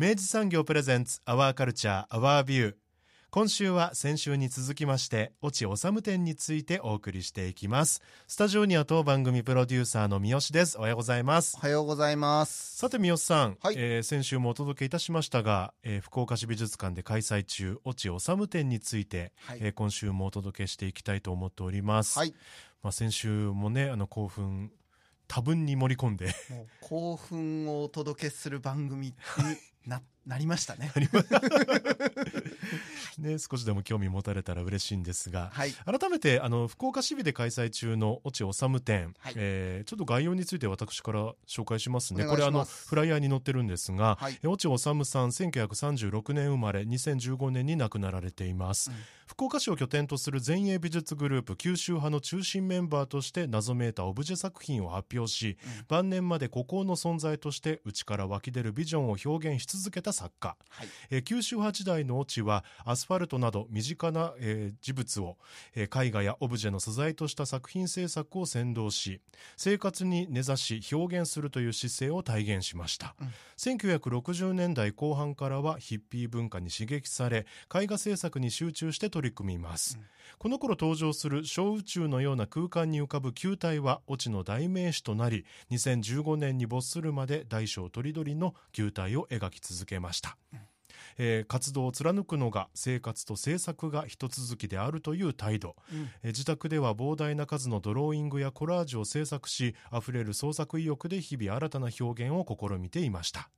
明治産業プレゼンツアワーカルチャーアワービュー今週は先週に続きまして越智治展についてお送りしていきます。スタジオには当番組プロデューサーの三好です。おはようございます。おはようございます。さて三好さん、はい。えー先週もお届けいたしましたが、えー福岡市美術館で開催中越智治展について、はい。えー今週もお届けしていきたいと思っております、はい。まあ、先週もねあの興奮多分に盛り込んで。興奮をお届けする番組にななりましたね。ね少しでも興味持たれたら嬉しいんですが、はい。改めてあの福岡市美で開催中の越智治展、はい。えーちょっと概要について私から紹介しますね。これあのフライヤーに載ってるんですが、はい。え越智治さん1936年生まれ2015年に亡くなられています、うん。福岡市を拠点とする前衛美術グループ九州派の中心メンバーとして謎めいたオブジェ作品を発表し、うん。晩年まで孤高の存在として内から湧き出るビジョンを表現し続けた作家。はい。えー九州派時代の落ちはアスファルトなど身近な、えー事物を、えー絵画やオブジェの素材とした作品制作を先導し生活に根ざし表現するという姿勢を体現しました、うん。1960年代後半からはヒッピー文化に刺激され絵画制作に集中して取り組みます、うんこの頃登場する小宇宙のような空間に浮かぶ球体は落ちの代名詞となり2015年に没するまで大小とりどりの球体を描き続けました、えー活動を貫くのが生活と制作が一続きであるという態度、うん。えー自宅では膨大な数のドローイングやコラージュを制作しあふれる創作意欲で日々新たな表現を試みていました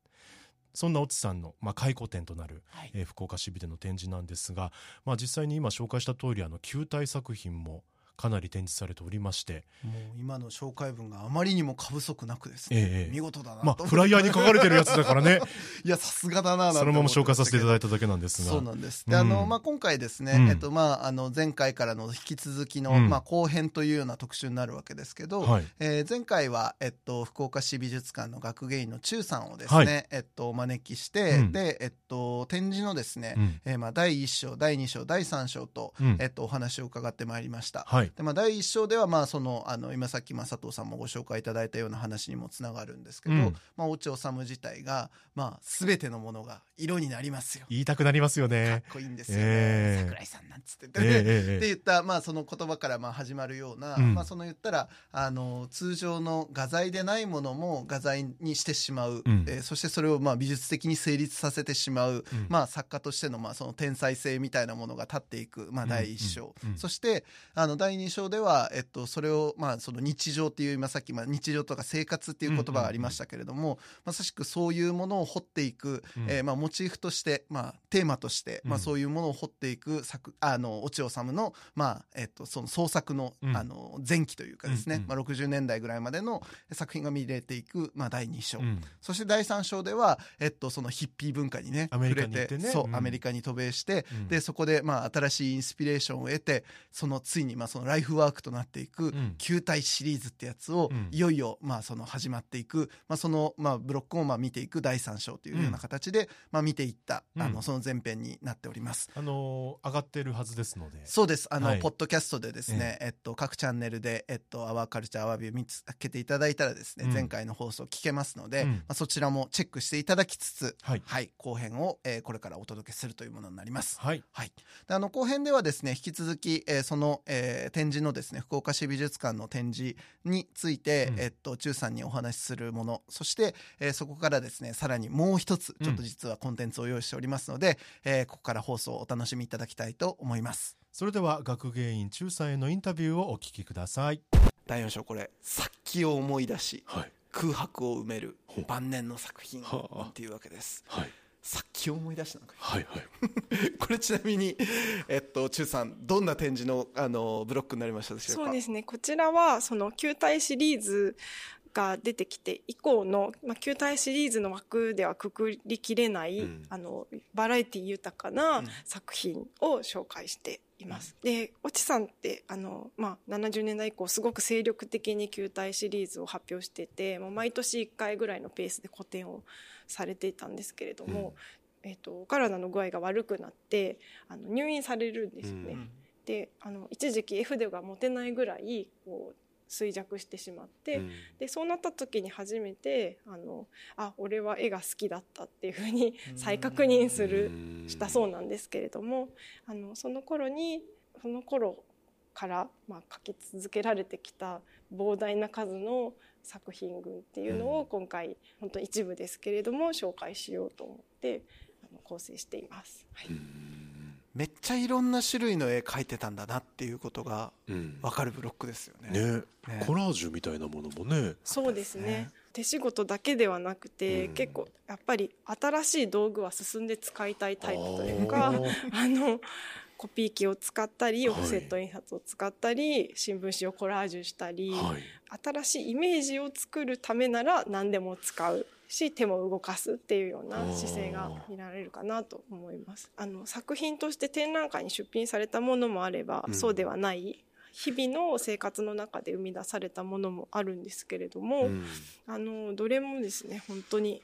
そんな越智さんの、まあ、回顧展となる、はい。えー福岡市美での展示なんですが、まあ、実際に今紹介した通りあの球体作品もかなり展示されておりまして、もう今の紹介文があまりにも過不足なくですね、ええ見事だなと、まあ、フライヤーに書かれてるやつだからね。いやさすがだなそのまま紹介させていただいいただけなんですが。そうなんです。で、うん。あのまあ、今回ですね、うん。えっとまあ、あの前回からの引き続きの、うん。まあ、後編というような特集になるわけですけど、はい。えー前回は、えっと、福岡市美術館の学芸員の中さんをですね、はい。えっと、お招きして、うん。で、えっと、展示のですね、うん。えーまあ、第1章第2章第3章と、うん。えっと、お話を伺ってまいりました。はいでまあ、第1章では、まあ、そのあの今さっき、まあ、佐藤さんもご紹介いただいたような話にもつながるんですけど、うん。まあ、落治自体が、まあ、全てのものが色になりますよ。言いたくなりますよかっねこいいんですよね、ええ。桜井さんなんつって。て、ええええええ。って言った、まあ、その言葉からまあ始まるような、うん。まあ、その言ったらあの通常の画材でないものも画材にしてしまう、うん。えーそしてそれをまあ美術的に成立させてしまう、うん。まあ、作家としてのまあその天才性みたいなものが立っていく、まあ、第一章、うん。うん。そしてあの第二章では、えっと、それをまあその日常っていう今さっきまあ日常とか生活っていう言葉がありましたけれども、まさしくそういうものを掘っていく、うん。えーまあ、モチーフとして、まあ、テーマとして、まあ、うん。そういうものを掘っていく作あの落尾治の,、まあえっと、その創作の,、うん。あの前期というかですね、うんうんまあ、60年代ぐらいまでの作品が見れていく、まあ、第2章、うん。そして第3章では、えっと、そのヒッピー文化にね触れってね。うん。そうアメリカに渡米して、うん。でそこで、まあ、新しいインスピレーションを得てそのついに、まあ、そのライフワークとなっていくん。球体シリーズってやつを、うん。いよいよ、まあ、その始まっていく、まあ、その、まあ、ブロックをまあ見ていく第3章というような形で、まあ、見ていった、あうん。のその前編になっております。あのー上がってるはずですので。そうです。あの、はい。ポッドキャストでですね、えっと、各チャンネルで、えっと、アワーカルチャーアワービュー見つけていただいたらですね、うん。前回の放送聞けますので、うん。まあ、そちらもチェックしていただきつつ、はい後編を、えーこれからお届けするというものになります。はい。はい。であの、後編ではですね、引き続き、えーその、えー展示のですね福岡市美術館の展示について、うん。えっと中さんにお話しするもの。そして、えーそこからですねさらにもう一つちょっと実はコンテンツを用意しておりますので、えーここから放送をお楽しみいただきたいと思います。それでは学芸員中さんへのインタビューをお聞きください。第4章これ殺気を思い出しはい。空白を埋める晩年の作品はあっていうわけです。はい殺気を思い出したのか。はいはい。これちなみにえっと中さんどんな展示のあのブロックになりましたでしょうか？そうですね。こちらは、その球体シリーズが出てきて以降の、まあ、球体シリーズの枠ではくくりきれない、うん。あの、バラエティ豊かな作品を紹介しています。で、越智さんって、あの、まあ、70年代以降すごく精力的に球体シリーズを発表してて、もう毎年1回ぐらいのペースで個展をされていたんですけれども、えっと、お体の具合が悪くなって、あの、入院されるんですよね。うん。であの一時期絵筆が持てないぐらいこう衰弱してしまって、うん。でそうなった時に初めてあのあ俺は絵が好きだったっていうふうに再確認するうんしたそうなんですけれどもあのその頃にその頃から、まあ、描き続けられてきた膨大な数の作品群っていうのうん。を今回本当一部ですけれども紹介しようと思ってあの構成しています。はい。めっちゃいろんな種類の絵描いてたんだなっていうことがうん。分かるブロックですよね。ね。ね。コラージュみたいなものもね。そうですね。ね。手仕事だけではなくて、うん。結構やっぱり新しい道具は進んで使いたいタイプというかあのコピー機を使ったりはい。オフセット印刷を使ったり、新聞紙をコラージュしたり、はい。新しいイメージを作るためなら何でも使うし手も動かすっていうような姿勢が見られるかなと思います。あの作品として展覧会に出品されたものもあれば、うん。そうではない日々の生活の中で生み出されたものもあるんですけれども、うん。あのどれもですね本当に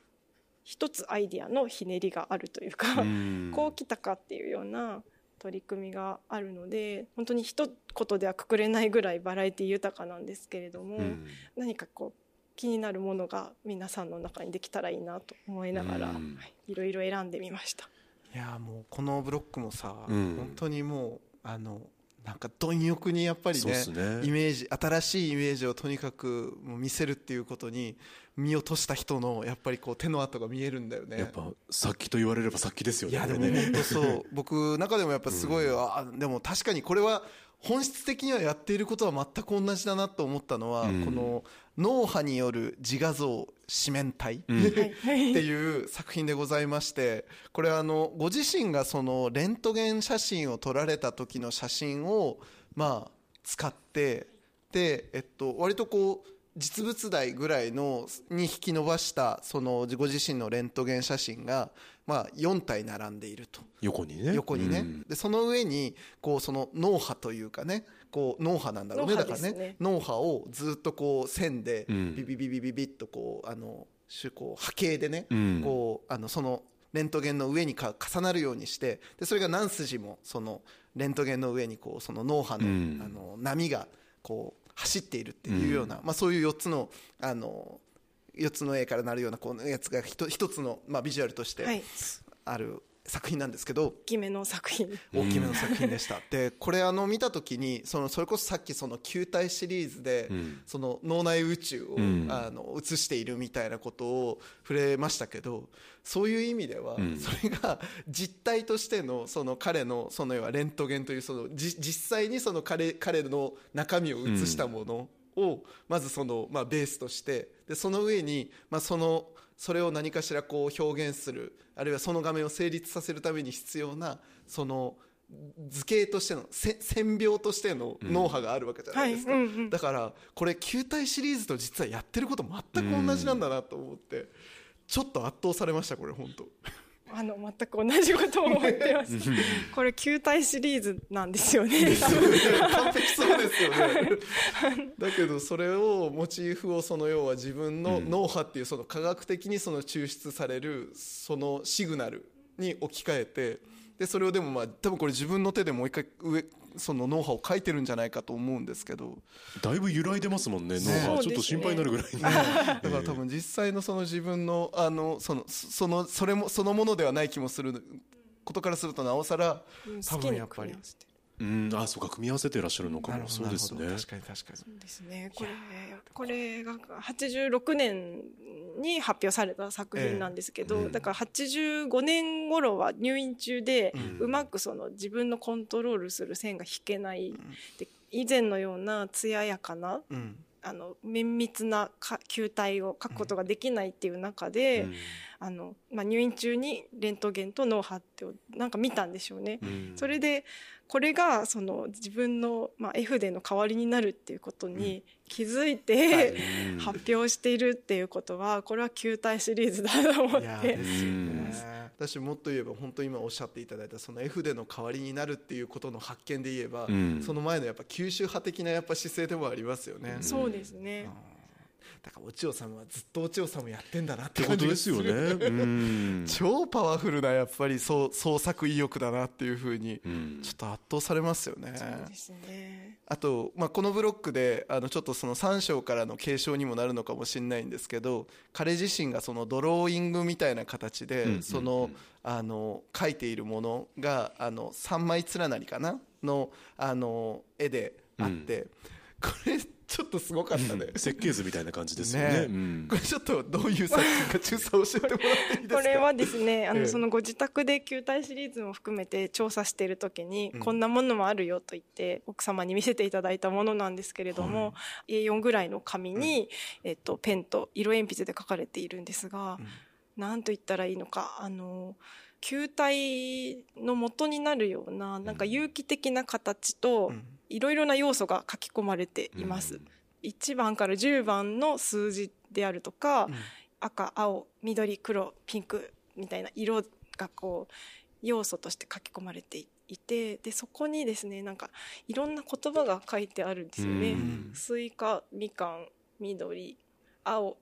一つアイディアのひねりがあるというか、うん。こうきたかっていうような取り組みがあるので本当に一言ではくくれないぐらいバラエティ豊かなんですけれども、うん。何かこう気になるものが皆さんの中にできたらいいなと思いながら、うん。はい、いろいろ選んでみました。いやもうこのブロックもさ、うん。本当にもうあのなんか貪欲にやっぱりねね。イメージ新しいイメージをとにかく見せるっていうことに身を落とした人のやっぱりこう手の跡が見えるんだよね。やっぱさっきと言われればさっきですよねいやでも本当そう。僕の中でもやっぱすごい、あでも確かにこれは本質的にはやっていることは全く同じだなと思ったのは、うん。この脳波による自画像四面体、うん。はい。っていう作品でございましてこれはあのご自身がそのレントゲン写真を撮られた時の写真をまあ使ってで、えっと、割とこう実物大ぐらいのに引き伸ばしたそのご自身のレントゲン写真がまあ4体並んでいると。横にね。横にね、うん。でその上にこうその脳波というかねこう脳波なんだろうね。脳だからねね脳波をずっとこう線でうん。ビビビビビビッとこうあのしこう波形でね、うん。こうあのそのレントゲンの上にか重なるようにしてでそれが何筋もそのレントゲンの上にこうその脳波の,、うん。あの波がこう走っているっていうような、まあ、そういう4つのあの4つの絵からなるようなこうやつが一一つの、まあ、ビジュアルとしてはい。ある作品なんですけど、大きめの作品。大きめの作品でした、で これあの見た時にそのそれこそさっきその球体シリーズで、うん。その脳内宇宙を、うん。あの映しているみたいなことを触れましたけどそういう意味では、うん。それが実体としてのその彼のその要はレントゲンというそのじ実際にその彼彼の中身を映したものを、まずその、まあ、ベースとしてでその上に、まあ、そのそれを何かしらこう表現するあるいはその画面を成立させるために必要なその図形としてのせ線描としての脳波があるわけじゃないですか、はい。うんうん。だからこれ球体シリーズと実はやってること全く同じなんだなと思って、ちょっと圧倒されましたこれ本当あの全く同じことを思ってます。これ球体シリーズなんですよね。完璧そうですよね。だけどそれをモチーフをその要は自分の脳波っていうその科学的にその抽出されるそのシグナルに置き換えてでそれをでもまあ多分これ自分の手でもう一回上その脳波を書いてるんじゃないかと思うんですけど。だいぶ揺らいでますもんね脳そうですね。がちょっと心配になるぐらいに。だから多分実際のその自分のあのそのそのそれもそのものではない気もすることからするとなおさらうん多分やっぱりうん。あそうか組み合わせていらっしゃるのかも。そうですね。確かに確かに。そうですね。これこれが86年に発表された作品なんですけど、ええ。うんだから85年頃は入院中で、ううんまくその自分のコントロールする線が引けない、で以前のような艶やかなうん。あの綿密なか球体を描くことができないっていう中で、うん。あのまあ、入院中にレントゲンと脳波ってをなんか見たんでしょうね。うん。それでこれがその自分の、まあ、絵筆の代わりになるっていうことに気づいて、うん。発表しているっていうことはこれは球体シリーズだと思っいやてですようんね。私もっと言えば本当今おっしゃっていただいたその絵筆の代わりになるっていうことの発見で言えば、うん。その前のやっぱ九州派的なやっぱ姿勢でもありますよね、そうですね。だからお千代さんはずっとお千代さんもやってんだなっって感じがとですよね。うん。超パワフルなやっぱりそう創作意欲だなっていうふうにうん。ちょっと圧倒されますよね。そうですね。あと、まあ、このブロックであのちょっとその3章からの継承にもなるのかもしれないんですけど彼自身がそのドローイングみたいな形で、うんうんうん。そのあの描いているものがあの3枚連なりかなのあの絵であって、これちょっとすごかったね。設計図みたいな感じですよね。ね。うん。これちょっとどういう作品か中佐教えてもらっていいですか？これはですねあの、ええそのご自宅で球体シリーズも含めて調査している時に、うん。こんなものもあるよと言って奥様に見せていただいたものなんですけれども、A4 ぐらいの紙に、えっと、ペンと色鉛筆で書かれているんですが、なんと言ったらいいのかあの球体の元になるようななんか有機的な形とうんいろいろな要素が書き込まれています。1番から10番の数字であるとか、赤青緑黒ピンクみたいな色がこう要素として書き込まれていてでそこにですねなんかいろんな言葉が書いてあるんですよね。うん。スイカみかん緑青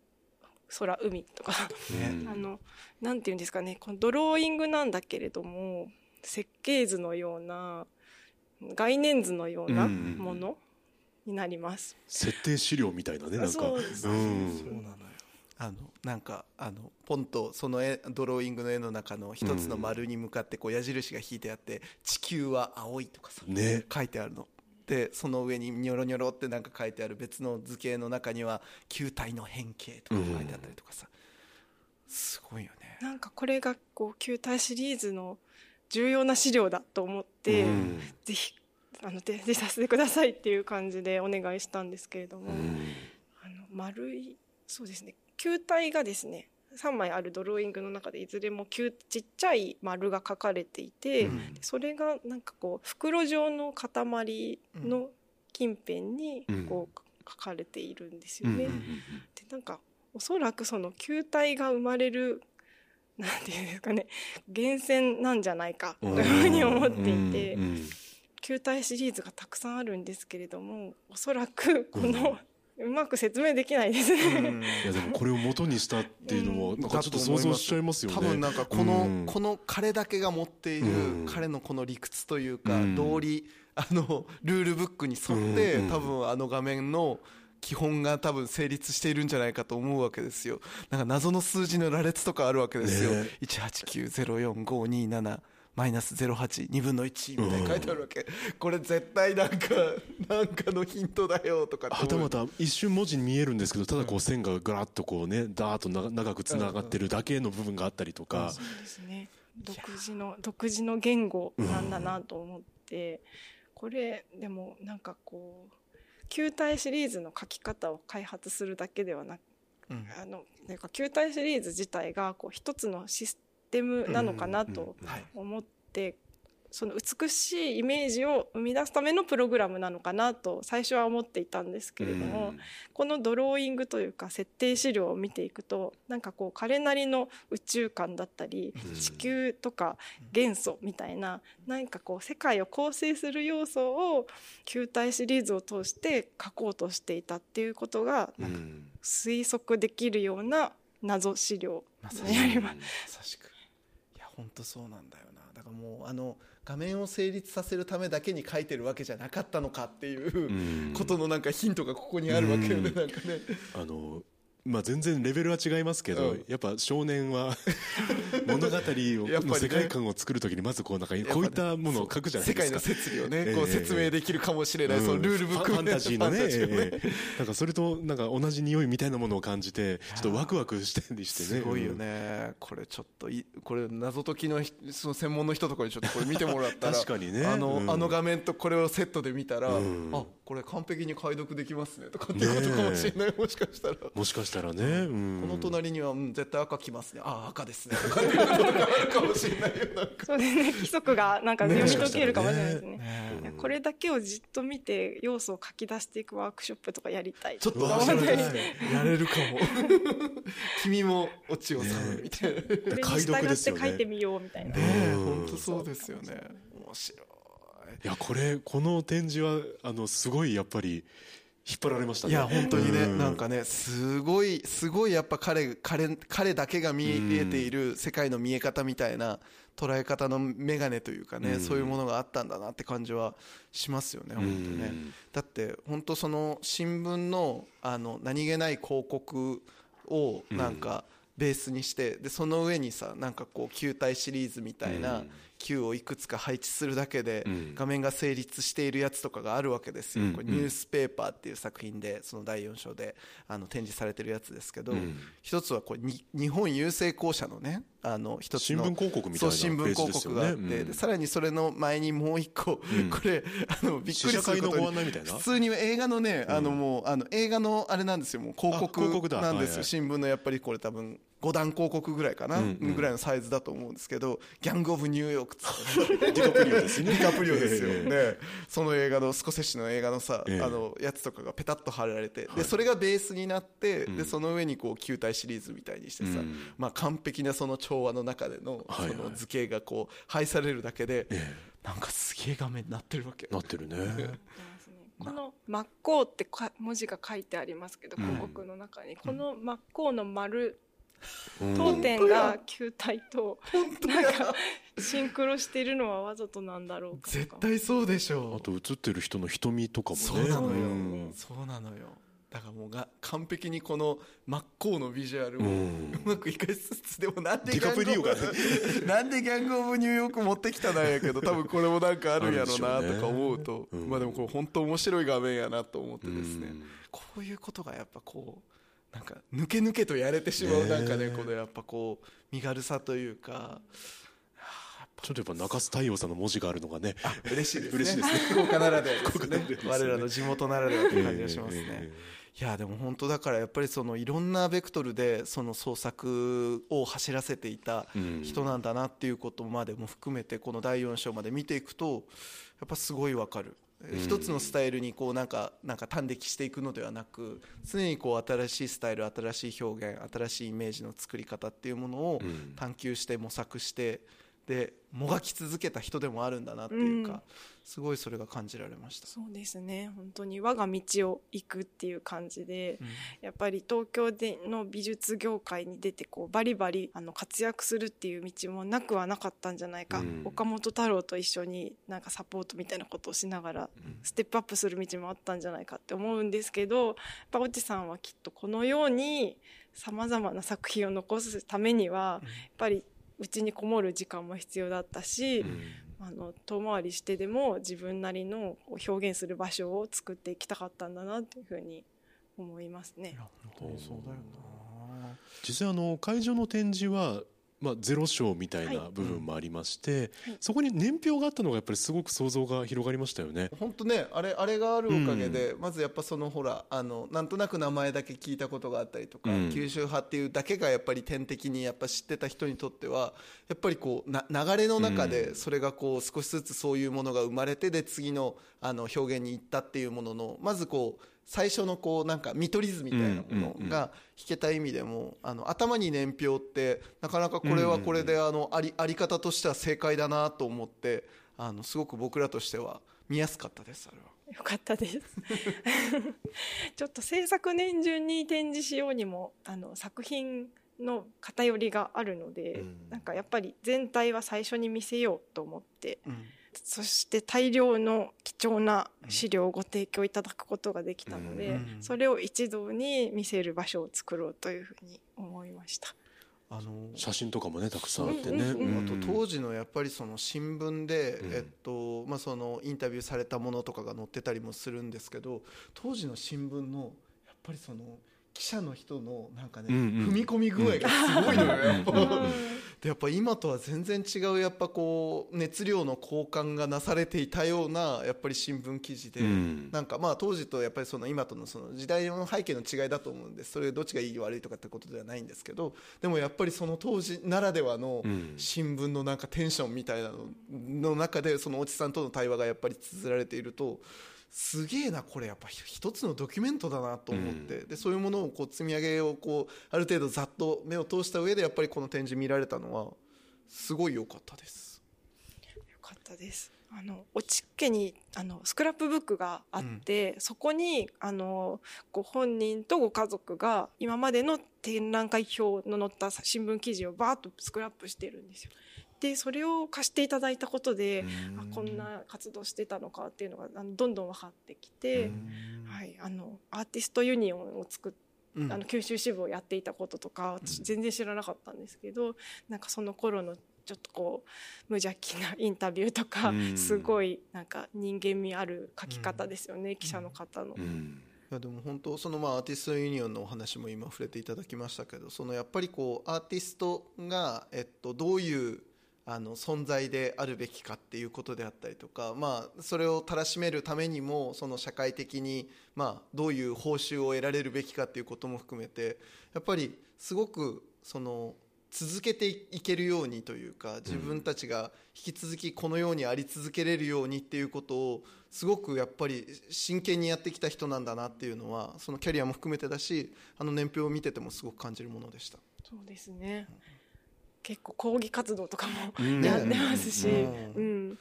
空海とか。うん あのなんていうんですかねこのドローイングなんだけれども設計図のような概念図のようなうんものになります。設定資料みたいなねなんか。そうです。そうなのよ。あのなんかあのポンとその絵ドローイングの絵の中の一つの丸に向かってこう矢印が引いてあって「地球は青い」とかさ、ね。書いてあるの。でその上にニョロニョロってなんか書いてある別の図形の中には球体の変形とか書いてあったりとかさ、すごいよね。なんかこれがこう球体シリーズの重要な資料だと思って、うん。ぜひあの提示させてくださいっていう感じでお願いしたんですけれども、うん。あの丸いそうですね球体がですね3枚あるドローイングの中でいずれも球ちっちゃい丸が書かれていて、うん。それがなんかこう袋状の塊の近辺にこう書かれているんですよね。うん。でなんかおそらくその球体が生まれるなんていうんですかね源泉なんじゃないかというふうに思っていて、うんうん球体シリーズがたくさんあるんですけれどもおそらくこの、うまく説明できないです。ね。うん。いやでもこれを元にしたっていうのもうん。なんかちょっと想像しちゃいますよね。多分なんかこの、うん。この彼だけが持っている、うん。彼のこの理屈というか、うん。道理あのルールブックに沿って、うん。多分あの画面の基本が多分成立しているんじゃないかと思うわけですよ。なんか謎の数字の羅列とかあるわけですよ、ね189045527マイナス082分の1みたいに書いてあるわけ、これ絶対なんかなんかのヒントだよとかってはたまた一瞬文字に見えるんですけどただこう線がぐらっとこうねダーッとな長くつながってるだけの部分があったりとか。そうですね。独自の独自の言語なんだなと思って、これでもなんかこう球体シリーズの書き方を開発するだけではなくうん。あのなんか球体シリーズ自体がこう一つのシステムなのかなと思って、その美しいイメージを生み出すためのプログラムなのかなと最初は思っていたんですけれども、うん。このドローイングというか設定資料を見ていくとなんかこう彼なりの宇宙観だったりうん。地球とか元素みたいな何かこう世界を構成する要素を球体シリーズを通して書こうとしていたっていうことがうなんかん推測できるような謎資料になります。いや本当そうなんだよな。だからもうあの画面を成立させるためだけに書いてるわけじゃなかったのかっていううん。ことのなんかヒントがここにあるわけよね、うん。なんかね。あのまあ、全然レベルは違いますけど、うん。やっぱ少年は 物語をの世界観を作るときにまずこうなんかこういったものを書くじゃない世界のですか。説理をね、ええ。こう説明できるかもしれない、そのルールブックファンタジーのね。ファンタジーをええ。なんかそれとなんか同じ匂いみたいなものを感じてちょっとワクワクしてりしてね。すごいよね、これちょっといこれ謎解きのひその専門の人とかにちょっとこれ見てもらったら確かにね。あの,、うん。あの画面とこれをセットで見たら、うん。あこれ完璧に解読できますねとかっていうことかもしれない、もしかしたら。こもしかしたらね、うん。の隣には、うん、絶対赤きますね。あ赤ですね。とかっていうことがあるかもしれないよなんかそうですね。規則がなんか読み解けるかもしれないですね。ねいやこれだけをじっと見て要素を書き出していくワークショップとかやりたいちょっと面白いですやれる。か も君もオチを探るみたいな、解読ですよね書いてみようみたいな、え。うん。本当そうですよね。面白い。いやこれこの展示はあのすごいやっぱり引っ張られましたね。いや本当にね、うん。なんかねすごいすごいやっぱ彼彼彼だけが見えている世界の見え方みたいな捉え方の眼鏡というかね、うん。そういうものがあったんだなって感じはしますよね本当ね、うんだって本当その新聞のあの何気ない広告をなんかベースにしてでその上にさなんかこう球体シリーズみたいなうん球をいくつか配置するだけでうん。画面が成立しているやつとかがあるわけですよ、うんこれニュースペーパーっていう作品でその第4章であの展示されてるやつですけど、うん。一つはこれに日本郵政公社のねあの一つの新聞広告みたいな新聞広告があって、さらにそれの前にもう一個、ん。これあのびっくりすることに普通に映画のね、あのもうあの映画のあれなんですよ。もう広告なんですよ、新聞のやっぱりこれ多分5段広告ぐらいかな、うんうん。ぐらいのサイズだと思うんですけど「ギャング・オブ・ニューヨーク」って。ね ディカプリオですね。ディカプリオですよ、ええ。ね、その映画のスコセッシの映画のさ、ええ。あのやつとかがペタッと貼られて、でそれがベースになって、でその上にこう球体シリーズみたいにしてさ、うん。まあ、完璧なその調和の中でのはいはい。その図形がこう配されるだけで、えなんかすげえ画面になってるわけ。なってるね。この「真っ向」ってか文字が書いてありますけど広告の中に、この真っ向の丸うん当点が球体となんかシンクロしているのはわざとなんだろうか絶対そうでしあょと映ってる人の瞳とかもね。そうなのよ、うん。そうなのよ。だからもうが完璧にこの真っ向のビジュアルをううんまく生かしつつでもなんでディカプリオがね。なんでギャング・オブ・ニューヨーク持ってきたなんやけど 多分これもなんかあるんやろうなとか思うと。うん。まあでもこれ本当面白い画面やなと思ってですね。うん。こういうことがやっぱこうなんか抜け抜けとやれてしまうねなんかねこのやっぱこう身軽さというか。ちょっとやっぱ中洲太陽さんの文字があるのがね嬉しいですね。嬉しいですね。福岡ならではですね。我らの地元ならではって感じがしますね、えいやでも本当だからやっぱりそのいろんなベクトルでその創作を走らせていたうん。人なんだなっていうことまでも含めてこの第4章まで見ていくとやっぱすごいわかる。一つのスタイルにこうなんかなんか端的していくのではなく常にこう新しいスタイル新しい表現新しいイメージの作り方っていうものをうん。探求して模索してでもがき続けた人でもあるんだなっていうか、うん。すごいそれが感じられました。そうですね。本当に我が道を行くっていう感じで、うん。やっぱり東京での美術業界に出てこうバリバリあの活躍するっていう道もなくはなかったんじゃないか、うん。岡本太郎と一緒になんかサポートみたいなことをしながらステップアップする道もあったんじゃないかって思うんですけどやっぱ越智さんはきっとこのようにさまざまな作品を残すためにはやっぱりうちにこもる時間も必要だったし、うんあの遠回りしてでも自分なりの表現する場所を作っていきたかったんだなというふうに思いますね。本当にそうだよな実際あの会場の展示はまあ、ゼロ章みたいなはい。部分もありまして、はい。そこに年表があったのがやっぱりすごく想像が広がりましたよね。本当ねあれあれがあるおかげで、まずやっぱそのほらあのなんとなく名前だけ聞いたことがあったりとか、うん。九州派っていうだけがやっぱり点滴にやっぱ知ってた人にとってはやっぱりこうな流れの中でそれがこう少しずつそういうものが生まれてで次のあの表現に行ったっていうもののまずこう最初のこうなんか見取り図みたいなものが弾けた意味でもあの頭に年表ってなかなかこれはこれであのありあり方としては正解だなと思ってあのすごく僕らとしては見やすかったですあれは。よかったです。ちょっと制作年順に展示しようにもあの作品の偏りがあるので、うん。なんかやっぱり全体は最初に見せようと思ってうんそして大量の貴重な資料をご提供いただくことができたので、うん。それを一堂に見せる場所を作ろうというふうに思いました。あの写真とかもねたくさんあってね、うん。うん。あと当時のやっぱりその新聞で、うん。えっとまあ、そのインタビューされたものとかが載ってたりもするんですけど当時の新聞のやっぱりその記者の人のなんかね、うんうん。踏み込み具合がすごいのよ、やっぱ。うん。でやっぱ今とは全然違うやっぱこう熱量の交換がなされていたようなやっぱり新聞記事で、うん。なんかまあ当時とやっぱりその今とのその時代の背景の違いだと思うんです。それどっちがいい悪いとかってことではないんですけどでもやっぱりその当時ならではのうん。新聞のなんかテンションみたいなのの中でそのおじさんとの対話がやっぱり綴られているとすげえなこれやっぱ一つのドキュメントだなと思って、でそういうものをこう積み上げをこうある程度ざっと目を通した上でやっぱりこの展示見られたのはすごい良かったです。よかったです。あのおちっけにあのスクラップブックがあって、そこにあのご本人とご家族が今までの展覧会表の載った新聞記事をバーッとスクラップしてるんですよ。でそれを貸していただいたことで、あこんな活動してたのかっていうのがあのどんどん分かってきて、はい、あのアーティストユニオンを作っうん。あの九州支部をやっていたこととか私全然知らなかったんですけど、なんかその頃のちょっとこう無邪気なインタビューとか、うん。すごいなんか人間味ある書き方ですよね、記者の方の。うん。いやでも本当そのまあアーティストユニオンのお話も今触れていただきましたけどそのやっぱりこうアーティストがえっとどういうあの存在であるべきかっていうことであったりとかまあそれをたらしめるためにもその社会的にまあどういう報酬を得られるべきかっていうことも含めてやっぱりすごくその続けていけるようにというか自分たちが引き続きこのようにあり続けれるようにっていうことをすごくやっぱり真剣にやってきた人なんだなっていうのはそのキャリアも含めてだしあの年表を見ててもすごく感じるものでした。そうですね結構抗議活動とかもうん。やってますし、うん。うん。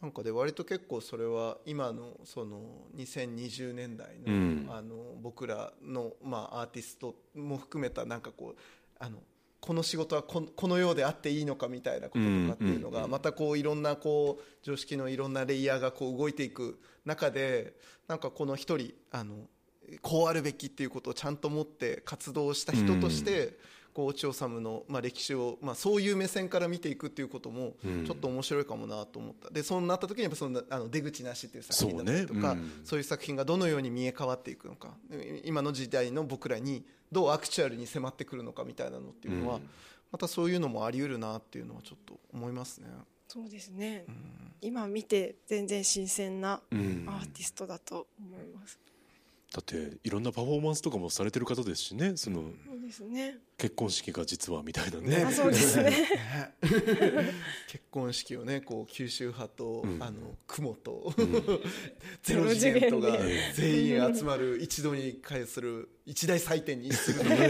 なんかで割と結構それは今のその2020年代の,、うん。あの僕らのまあアーティストも含めたなんかこうあのこの仕事はここのようであっていいのかみたいなこととかっていうのがまたこういろんなこう常識のいろんなレイヤーがこう動いていく中でなんかこの一人あのこうあるべきっていうことをちゃんと持って活動した人として、こう落尾治の、まあ、歴史を、まあ、そういう目線から見ていくっていうこともうん。ちょっと面白いかもなと思った。でそうなった時にやっぱそのあの出口なしっていう作品だったりとかそうね。うん。そういう作品がどのように見え変わっていくのか。で今の時代の僕らにどうアクチュアルに迫ってくるのかみたいなのっていうのは、うん。またそういうのもあり得るなっていうのはちょっと思いますね。そうですね、今見て全然新鮮なうん。アーティストだと思います、だっていろんなパフォーマンスとかもされてる方ですしね。そのですね。結婚式が実はみたいなね。ねあそうですね。ね。結婚式をねこう九州派と、うん。あの雲と、ん。ゼロ次元とが全員集まる一度に会する一大祭典にするのが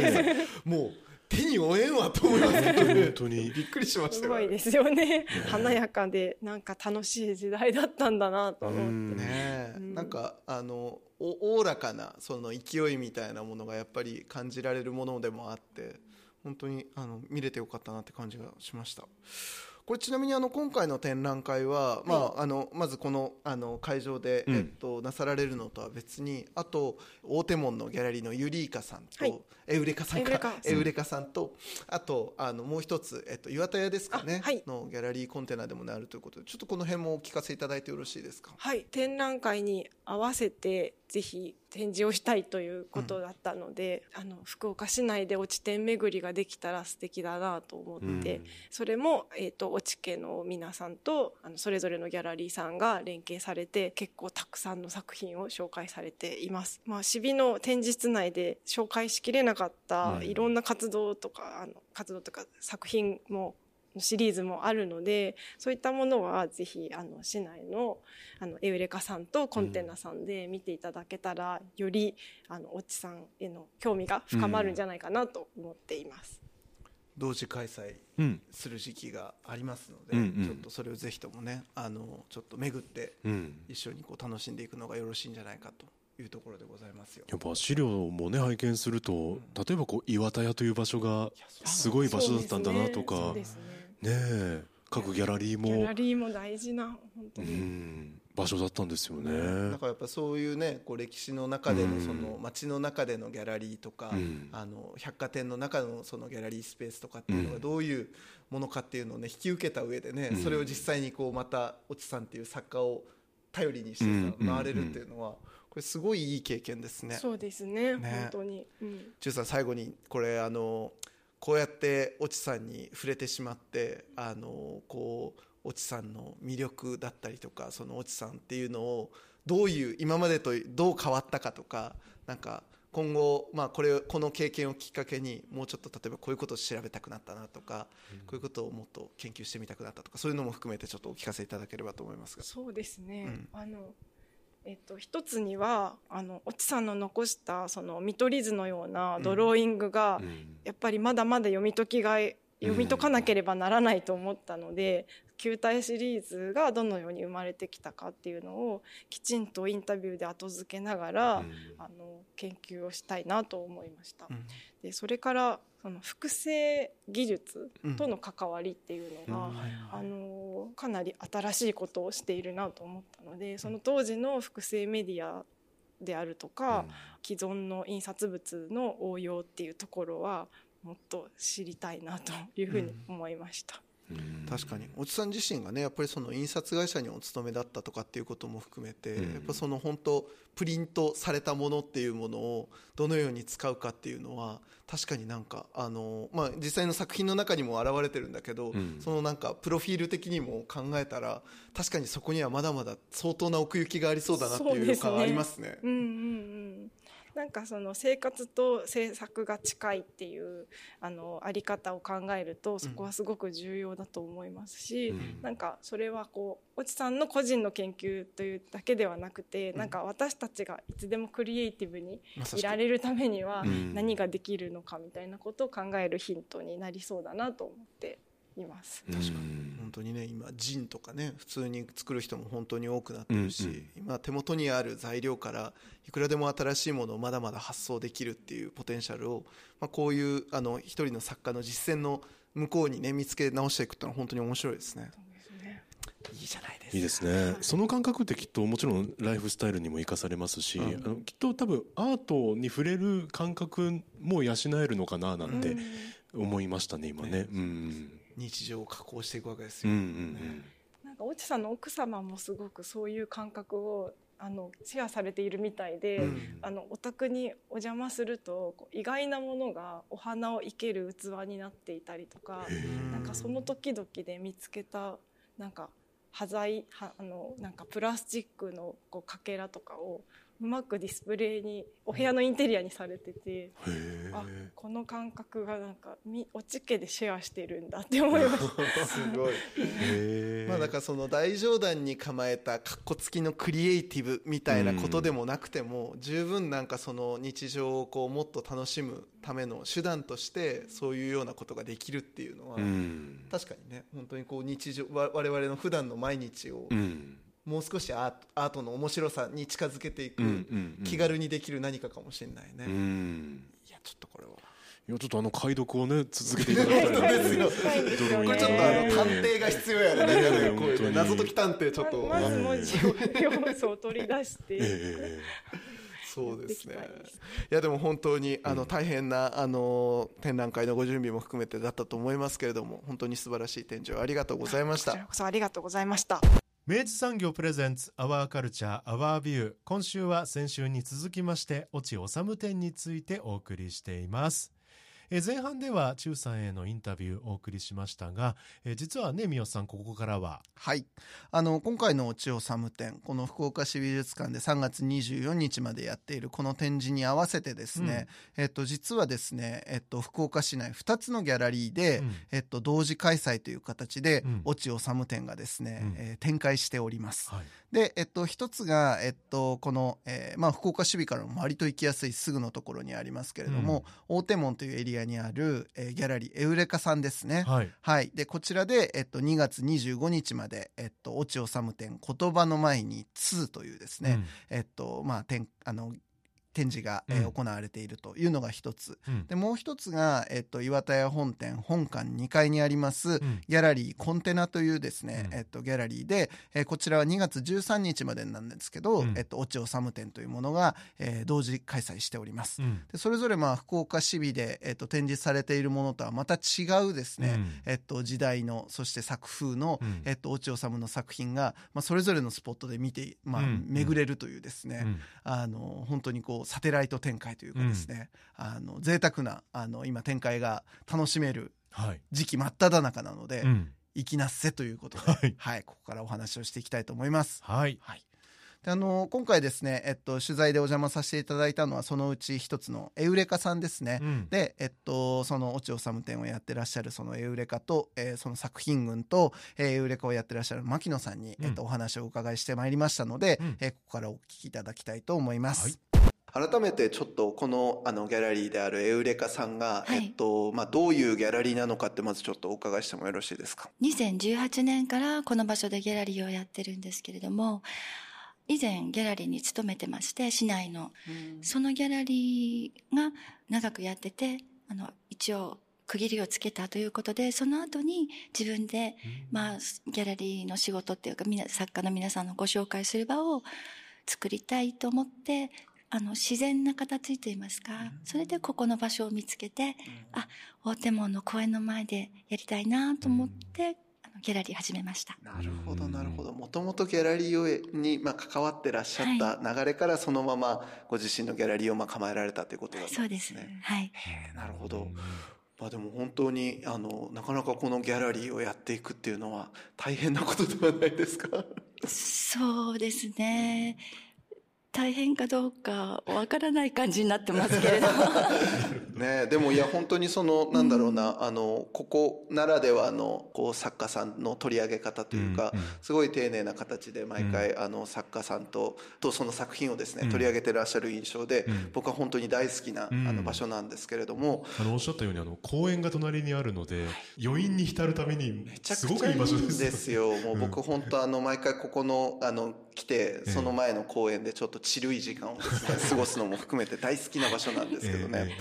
もう手に負えんわと思います。本当に。びっくりしましたよ。すごいですよね。華やかでなんか楽しい時代だったんだなと思って、うん。ねえ。うん。なんかあのおおおらかなその勢いみたいなものがやっぱり感じられるものでもあって本当にあの見れてよかったなって感じがしましたこれちなみにあの今回の展覧会は、まあ、あのまずこのあの会場で、うん。えっと、なさられるのとは別にあと大手門のギャラリーのユリーカさんと、はい。エウレカさんエウレカ。か エウレカさんとあとあのもう一つ、えっと、岩田屋ですかね、のギャラリーコンテナでもなるということでちょっとこの辺もお聞かせいただいてよろしいですか？はい、展覧会に合わせてぜひ展示をしたいということだったので、あの福岡市内で落ち店巡りができたら素敵だなと思って、うん。それも、えー、と落ち家の皆さんとあのそれぞれのギャラリーさんが連携されて結構たくさんの作品を紹介されています。まあ、渋の展示室内で紹介しきれなかったうん。いろんな活動とか、あの活動とか作品もシリーズもあるのでそういったものはぜひあの市内のあのエウレカさんとコンテナさんで見ていただけたら、よりあのオッチさんへの興味が深まるんじゃないかなと思っています。同時開催うん。する時期がありますので、うんうん。ちょっとそれをぜひともねあのちょっと巡ってうん。一緒にこう楽しんでいくのがよろしいんじゃないかというところでございますよ。やっぱ資料もね拝見すると例えばこう岩田屋という場所がすごい場所だったんだなとかね。ねえ各ギャラリーも。ギャラリーも大事な本当うに、ん場所だったんですよね。だからやっぱそういうねこう歴史の中でうん。のその街の中でのギャラリーとか、うん。あの百貨店の中のそのギャラリースペースとかっていうのうん。がどういうものかっていうのをね引き受けた上でね、うん。それを実際にこうまた越智さんっていう作家を頼りにして回れるっていうのはこれすごいいい経験ですね。そうですね。ね。本当に、うん、中さん最後にこれあのこうやって越智さんに触れてしまってあのこう越智さんの魅力だったりとかその越智さんっていうのをどういう今までとどう変わったかとかなんか今後、まあ、これこの経験をきっかけにもうちょっと例えばこういうことを調べたくなったなとか、こういうことをもっと研究してみたくなったとかそういうのも含めてちょっとお聞かせいただければと思いますが。そうですね、うん。あのえっと、一つにはあの越智さんの残したその見取り図のようなドローイングが、うん。やっぱりまだまだ読み解きが読み解かなければならないと思ったので、球体シリーズがどのように生まれてきたかっていうのをきちんとインタビューで後付けながら、うん。あの研究をしたいなと思いました。うん。でそれからその複製技術との関わりっていうのが、うん。あのかなり新しいことをしているなと思ったのでその当時の複製メディアであるとか、既存の印刷物の応用っていうところはもっと知りたいなというふうに思いました。うん。確かに。越智さん自身がねやっぱりその印刷会社にお勤めだったとかっていうことも含めて、うん。やっぱその本当プリントされたものっていうものをどのように使うかっていうのは確かになんかあの、まあ、実際の作品の中にも現れてるんだけど、うん。そのなんかプロフィール的にも考えたら確かにそこにはまだまだ相当な奥行きがありそうだなっていう感ありますね。うんうんうんなんかその生活と制作が近いっていうあのあり方を考えるとそこはすごく重要だと思いますし、うん。なんかそれはこう越智さんの個人の研究というだけではなくて、なんか私たちがいつでもクリエイティブに。いられるためにはうん。何ができるのかみたいなことを考えるヒントになりそうだなと思っています。確か本当にね今ジンとかね普通に作る人も本当に多くなってるし、うんうん。今手元にある材料からいくらでも新しいものをまだまだ発想できるっていうポテンシャルを、まあ、こういうあの一人の作家の実践の向こうにね見つけ直していくってのは本当に面白いですね。いいじゃないですか。いいですね。その感覚ってきっともちろんライフスタイルにも生かされますし、うん。あのきっと多分アートに触れる感覚も養えるのかななんて思いましたね今ね。うん日常を加工していくわけですうんうよ、ん。なんか越智さんの奥様もすごくそういう感覚をあのシェアされているみたいで、うん。あのお宅にお邪魔すると意外なものがお花を生ける器になっていたりとか、なんかその時々で見つけたなんか端材はあのなんかプラスチックのこうかけらとかをうまくディスプレイにお部屋のインテリアにされてて、へえあこの感覚がなんかみおち家でシェアしてるんだって思いました。すごい。まあだからその大冗談に構えたかっこつきのクリエイティブみたいなことでもなくても十分なんかその日常をこうもっと楽しむための手段としてそういうようなことができるっていうのはうん。確かにね本当にこう日常わ我々の普段の毎日をうんもう少しアートの面白さに近づけていく気軽にできる何かかもしれないね、ういんやちょっとこれは。いやちょっとあの解読をね続けていただきたい。ですよこれちょっとあの探偵が必要やね。謎解き探偵ちょっと。ままず文字を要素を取り出して、え。そうですね。いやでも本当にあの大変なあの展覧会のご準備も含めてだったと思いますけれども本当に素晴らしい展示をありがとうございました。こちらこそありがとうございました。明治産業プレゼンツアワーカルチャーアワービュー今週は先週に続きまして越智治展についてお送りしています。えー前半では中さんへのインタビューをお送りしましたが、えー実はね三好さんここからは？はい。あの今回の「千代サム展」この福岡市美術館で3月24日までやっているこの展示に合わせてですね、えっと、実はですね、えっと、福岡市内2つのギャラリーで、うん。えっと、同時開催という形でうん「越智治展」がですね、うん。えー展開しております。はい。で、えっと、一つが、えっと、この、えーまあ、福岡市美からも割と行きやすいすぐのところにありますけれども、大手門というエリアにある、えーギャラリーエウレカさんですね。はいはい。で、こちらで、えっと、2月25日まで、えっと、越智治展言葉の前に2というですね、えっと、まあ、展、あの、展示が、えー行われているというのが一つ。うん。で、もう一つが、えっと、岩田屋本店本館2階にあります、ん。ギャラリーコンテナというですね、うん。えっと、ギャラリーで、えーこちらは2月13日までなんですけど、うん。えっと、越智治展というものが、えー同時開催しております。うん。でそれぞれまあ福岡市美で、えっと、展示されているものとはまた違うですね、うん。えっと、時代のそして作風の、うん。えっと、越智治の作品が、まあ、それぞれのスポットで見て、まあうん。巡れるというですね、うん。あの本当にこうサテライト展開というかですね、あの贅沢なあな今展開が楽しめるはい。時期真っ只中なので、うん行きなっせということで、はいはい、ここからお話をしていきたいと思います。はい。はい。であの今回ですね、えっと、取材でお邪魔させていただいたのはそのうち一つのエウレカさんですね。うんで、えっと、その越智治展をやってらっしゃるそのエウレカと、えーその作品群と、えーエウレカをやってらっしゃる牧野さんに、うんえっと、お話をお伺いしてまいりましたので、うんえーここからお聞きいただきたいと思います。はい改めてちょっとこのあのギャラリーであるエウレカさんが、はい。えっとまあ、どういうギャラリーなのかってまずちょっとお伺いしてもよろしいですか？2018年からこの場所でギャラリーをやってるんですけれども以前ギャラリーに勤めてまして市内の。そのギャラリーが長くやっててあの一応区切りをつけたということでその後に自分で、まあ、ギャラリーの仕事っていうかみな作家の皆さんのご紹介する場を作りたいと思ってあの自然な形といいますかそれでここの場所を見つけてあ大手門の公園の前でやりたいなと思ってあのギャラリー始めました。なるほどなるほど。もともとギャラリーをに、まあ、関わってらっしゃった流れからそのままご自身のギャラリーをまあ構えられたということだったそうですすんでね。はい。なるほど、まあ、でも本当にあのなかなかこのギャラリーをやっていくっていうのは大変なことではないですか？そうですね。大変かどうかわからない感じになってますけれども。ね。えでもいや本当にそのなんだろうな、あのここならではのこう作家さんの取り上げ方というか、すごい丁寧な形で毎回、あの作家さんととその作品をですね、うん。取り上げてらっしゃる印象で、うん。僕は本当に大好きな、うん。あの場所なんですけれども、あのおっしゃったようにあの公園が隣にあるので余韻に浸るためにめちゃすごくちゃいい場所でんです。すよ。もう僕本当あの毎回ここのあの来てその前の公園でちょっとチルい時間をですね 過ごすのも含めて大好きな場所なんですけどね。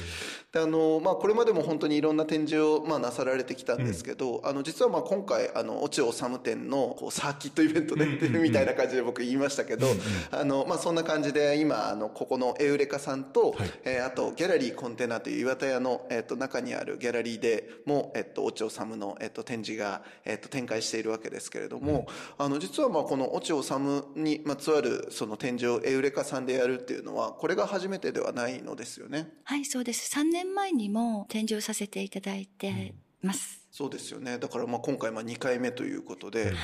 ええであのまあ、これまでも本当にいろんな展示を、まあ、なさられてきたんですけど、あの実はまあ今回あの越智治展のこうサーキットイベントで、うんうんうん。みたいな感じで僕言いましたけど、あのまあ、そんな感じで今あのここのエウレカさんと、はい。えーあとギャラリーコンテナという岩田屋の、えっと中にあるギャラリーでも、えっと越智治の、えっと展示が、えっと展開しているわけですけれども、あの実はまあこの越智治にまつわるその展示をエウレカさんでやるっていうのはこれが初めてではないのですよね。はい、そうです。3年前にも展示をさせていただいてます。そうですよね。だからまあ今回まあ2回目ということで、はい。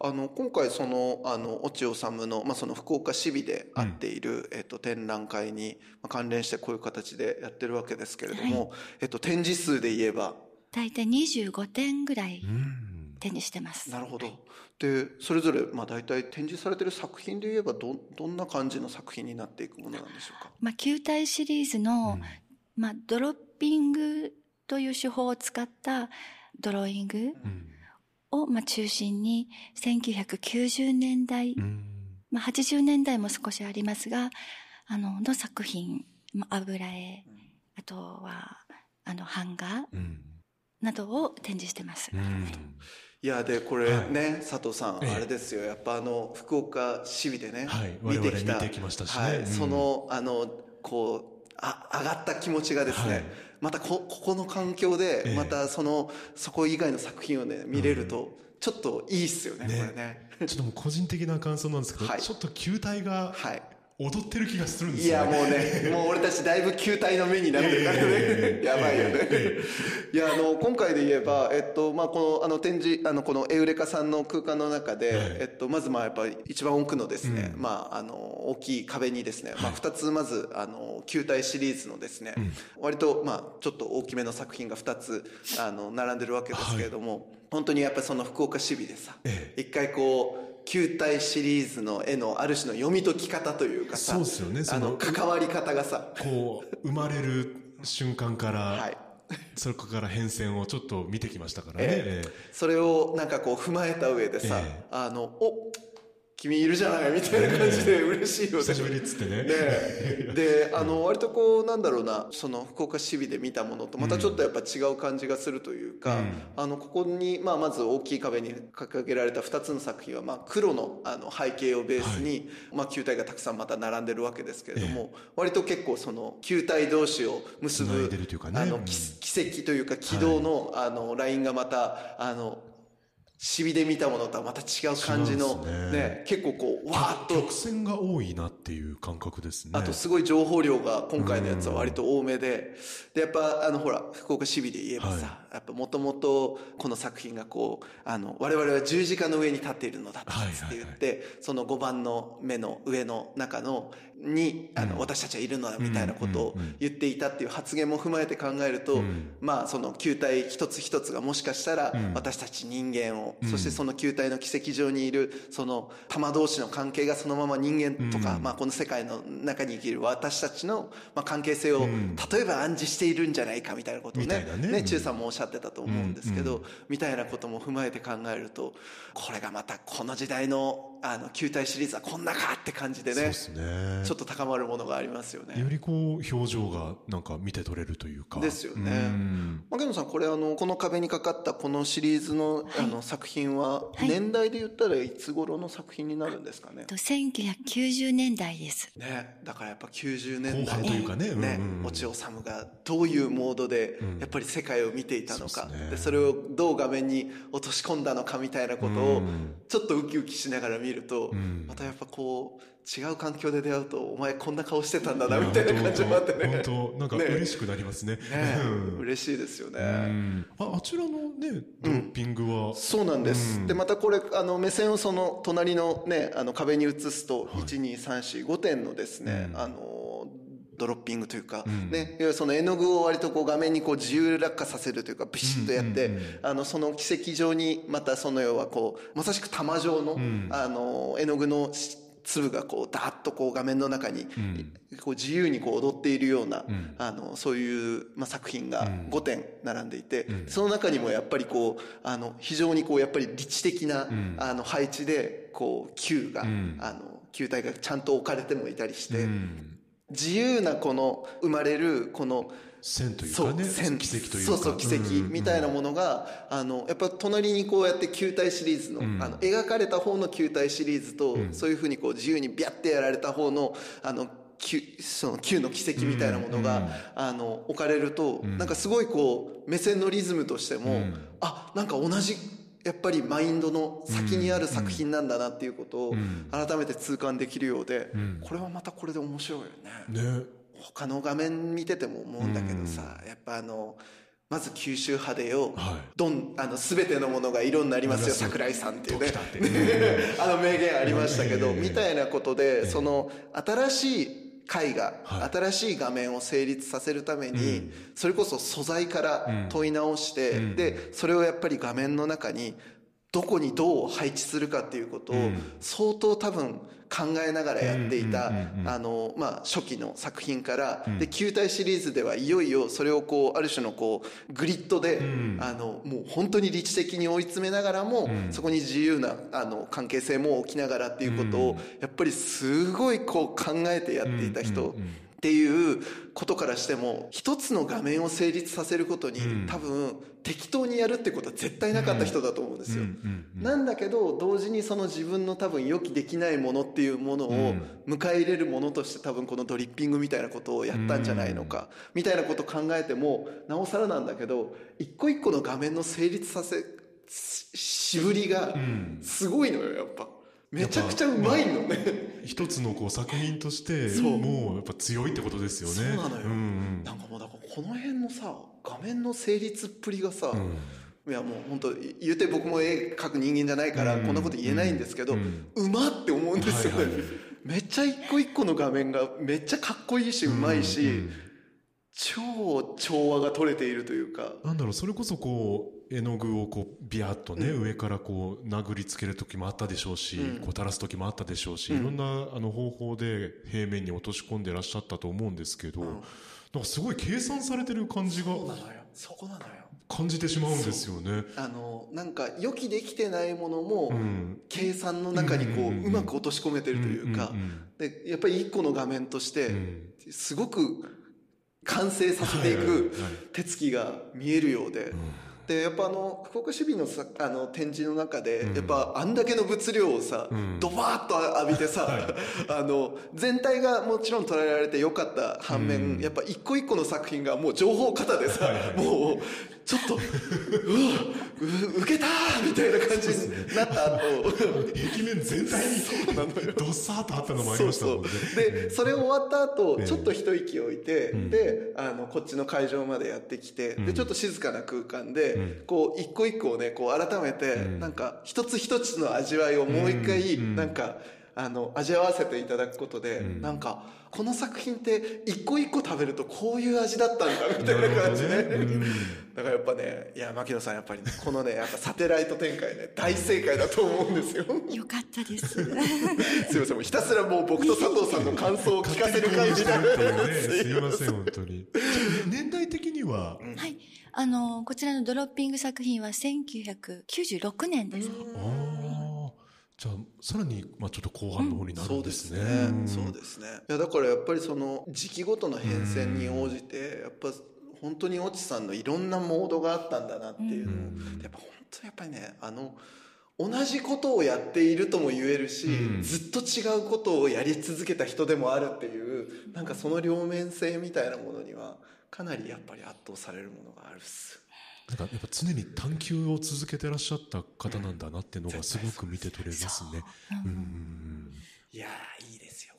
あの今回そのあの越智治の,、まあその福岡市美であっている、えっと、展覧会にまあ関連してこういう形でやってるわけですけれども、えっと、展示数で言えば大体25点ぐらいうん。展示してます。なるほど。でそれぞれまあ大体展示されてる作品で言えばどどんな感じの作品になっていくものなんでしょうか？まあ、球体シリーズの、まあ、ドロッピングという手法を使ったドローイングうん。を、まあ、中心に1990年代、うん。まあ、80年代も少しありますがあのの作品、まあ、油絵あとはあの版画うん。などを展示してます。うん。いやでこれはい。ね、佐藤さん、ええ。あれですよ。やっぱあの福岡市美でね、はい。見てきた我々見てきましたしね。はい。うん。そのあのこうあ上がった気持ちがですね、はい。またこここの環境で、ええ。またそのそこ以外の作品をね見れると、ちょっといいっすよねね。これね。ちょっともう個人的な感想なんですけど、はい。ちょっと球体がはい踊ってる気がするんですいやよね。もうねもう俺たちだいぶ球体の目になってるからね、ええやばいよね、いやあの今回で言えば、えっとまあ、このあの展示あのこのエウレカさんの空間の中で、はい。えっと、まずまあやっぱり一番奥のですね、うん。まあ、あの大きい壁にですね、まあ、2つまずあの球体シリーズのですね、割とまあちょっと大きめの作品が2つあの並んでるわけですけれども、本当にやっぱりその福岡市美でさ、え。一回こう球体シリーズの絵のある種の読み解き方というかさそうですよね。その関わり方がさ。こう生まれる瞬間から、はい。そこから変遷をちょっと見てきましたからね。ええ。それをなんかこう踏まえた上でさ、ええ。あのお君いるじゃないみたいな感じで嬉しいよね。久しぶりっつってね。ねで、あの、割とこう、なんだろうな、その、福岡市美で見たものと、またちょっとやっぱ違う感じがするというか、うん。あの、ここに、まあ、まず大きい壁に掲げられた2つの作品は、まあ、黒の、あの、背景をベースに、まあ、球体がたくさんまた並んでるわけですけれども、割と結構その、球体同士を結ぶ、ね。あの、うんき奇跡というか、軌道の、あの、ラインがまた、あの、シビで見たものとはまた違う感じ違のね。ね結構こうわーっと。曲線が多いなっていう感覚ですね。あとすごい情報量が今回のやつは割と多めで、で、やっぱあのほら、福岡市美で言えばさ、はやっぱもともとこの作品がこう、あの、我々は十字架の上に立っているのだって言って、その5番の目の上の中の、に、あの、私たちはいるのだみたいなことを言っていたっていう発言も踏まえて考えると、まあその球体一つ一つがもしかしたら私たち人間を、そしてその球体の奇跡上にいるその玉同士の関係がそのまま人間とか、まあこの世界の中に生きる私たちの、まあ、関係性を、例えば暗示しているんじゃないかみたいなことをねね。中さんもおっしゃってたと思うんですけど、みたいなことも踏まえて考えるとこれがまたこの時代のあの球体シリーズはこんなかって感じでねそうですね。ちょっと高まるものがありますよね。よりこう表情がなんか見て取れるというか。ですよね。うん。牧野さんこれあのこの壁にかかったこのシリーズの,、あの作品ははい。年代で言ったらいつ頃の作品になるんですかね？と1990年代です。ね、だからやっぱ90年代後半というかね。うんねうんうん。落尾治がどういうモードでやっぱり世界を見ていたのか、そうですね。でそれをどう画面に落とし込んだのかみたいなことをうん。ちょっとウキウキしながら見ると、んまたやっぱこう違う環境で出会うとお前こんな顔してたんだなみたいな感じもあってね本当なんかね嬉しくなりますね。ねうん嬉しいですよね。うんああちらのねドロッピングは、そうなんです、でまたこれあの目線をその隣のねあの壁に映すと、12345点のですね、あのドロッピングというか、ね、いわゆるその絵の具を割とこう画面にこう自由落下させるというかビシッとやって、あのその奇跡上にまたその要はこうまさしく玉状の,、あの絵の具のし粒がこうダーッとこう画面の中に、こう自由にこう踊っているような、あのそういう、まあ、作品が5点並んでいて、その中にもやっぱりこうあの非常にこうやっぱり理知的な、あの配置でこう球が、あの球体がちゃんと置かれてもいたりして、自由なこの生まれるこの線というかね線奇跡というか。そうそう奇跡みたいなものが、あのやっぱ隣にこうやって球体シリーズの,、あの描かれた方の球体シリーズと、そういうふうにこう自由にビャッてやられた方のあの球その球の奇跡みたいなものが、あの置かれると、なんかすごいこう目線のリズムとしても、あなんか同じやっぱりマインドの先にある作品なんだなっていうことを改めて痛感できるようで、これはまたこれで面白いよね。ね。他の画面見てても思うんだけどさ、やっぱあのまず九州派でよ、はい。どんあの全てのものが色になりますよ桜井さんっていうね。あの名言ありましたけど、ええみたいなことで、その新しい絵画、はい。新しい画面を成立させるために、それこそ素材から問い直して、でそれをやっぱり画面の中にどこにどう配置するかっていうことを相当多分考えながらやっていた、あの、まあ、初期の作品から、で、球体シリーズではいよいよそれをこう、ある種のこう、グリッドで、あの、もう本当に理知的に追い詰めながらも、そこに自由な、あの、関係性も起きながらっていうことを、やっぱりすごいこう考えてやっていた人、っていうことからしても一つの画面を成立させることに、多分適当にやるってことは絶対なかった人だと思うんですよ。なんだけど同時にその自分の多分予期できないものっていうものを迎え入れるものとして多分このドリッピングみたいなことをやったんじゃないのか、みたいなことを考えてもなおさらなんだけど一個一個の画面の成立させししぶりがすごいのよやっぱ。めちゃくちゃうまいのね。一つのこう作品としてもうやっぱ強いってことですよね。そうなのよ、んうん。なんかもうだからこの辺のさ画面の成立っぷりがさ、いやもう本当言うて僕も絵描く人間じゃないからこんなこと言えないんですけど、うまって思うんですよね、めっちゃ一個一個の画面がめっちゃかっこいいしうまいし、超調和が取れているというか。なんだろうそれこそこう絵の具をこうビヤッとね、上からこう殴りつける時もあったでしょうし、こう垂らす時もあったでしょうし、いろんなあの方法で平面に落とし込んでらっしゃったと思うんですけど、なんかすごい計算されてる感じがそうなのよ。そこなのよ。感じてしまうんですよね。あのなんか予期できてないものも、うん。計算の中にこう,、うんうんうんうまく落とし込めてるというか、んんでやっぱり一個の画面として、うん。すごく完成させていく手つきが見えるようで。でやっぱあの福岡市民のさあの展示の中で、うん。やっぱあんだけの物量をさ、うん。ドバーッと浴びてさ、あの全体がもちろん捉えられてよかった反面、うん。やっぱ一個一個の作品がもう情報型でさ、もうちょっとうわう受けたーみたいな感じになった後。壁面全体にどっさーっとあったのもありましたもんね。でそれ終わった後ええちょっと一息置いて、うん。であのこっちの会場までやってきて、うん。でちょっと静かな空間で、うん。こう一個一個をねこう改めて、うん。なんか一つ一つの味わいをもう一回、うん。なんかあの味わわせていただくことで、うん。なんかこの作品って一個一個食べるとこういう味だったんだみたいな感じね。だからやっぱねいや牧野さんやっぱりねこのねやっぱサテライト展開ね大正解だと思うんですよ。よかったです。すいませんもうひたすらもう僕と佐藤さんの感想を聞かせる感じで。勝手に攻撃してるっていうね。すいすいませんません、本当に。年代的には、はい。あの、こちらのドロッピング作品は1996年です。ああ、じゃあ、さらに、まあちょっと後半の方になるそうん。でですすねね。そうですね。いやだからやっぱりその時期ごとの変遷に応じてやっぱ本当に越智さんのいろんなモードがあったんだなっていう。のをうん。やっぱ本当にやっぱりねあの同じことをやっているとも言えるし、うん。ずっと違うことをやり続けた人でもあるっていうなんかその両面性みたいなものにはかなりやっぱり圧倒されるものがあるっす。なんかやっぱ常に探求を続けてらっしゃった方なんだなっていうのがすごく見て取れますね。う。んいやーいいですよ。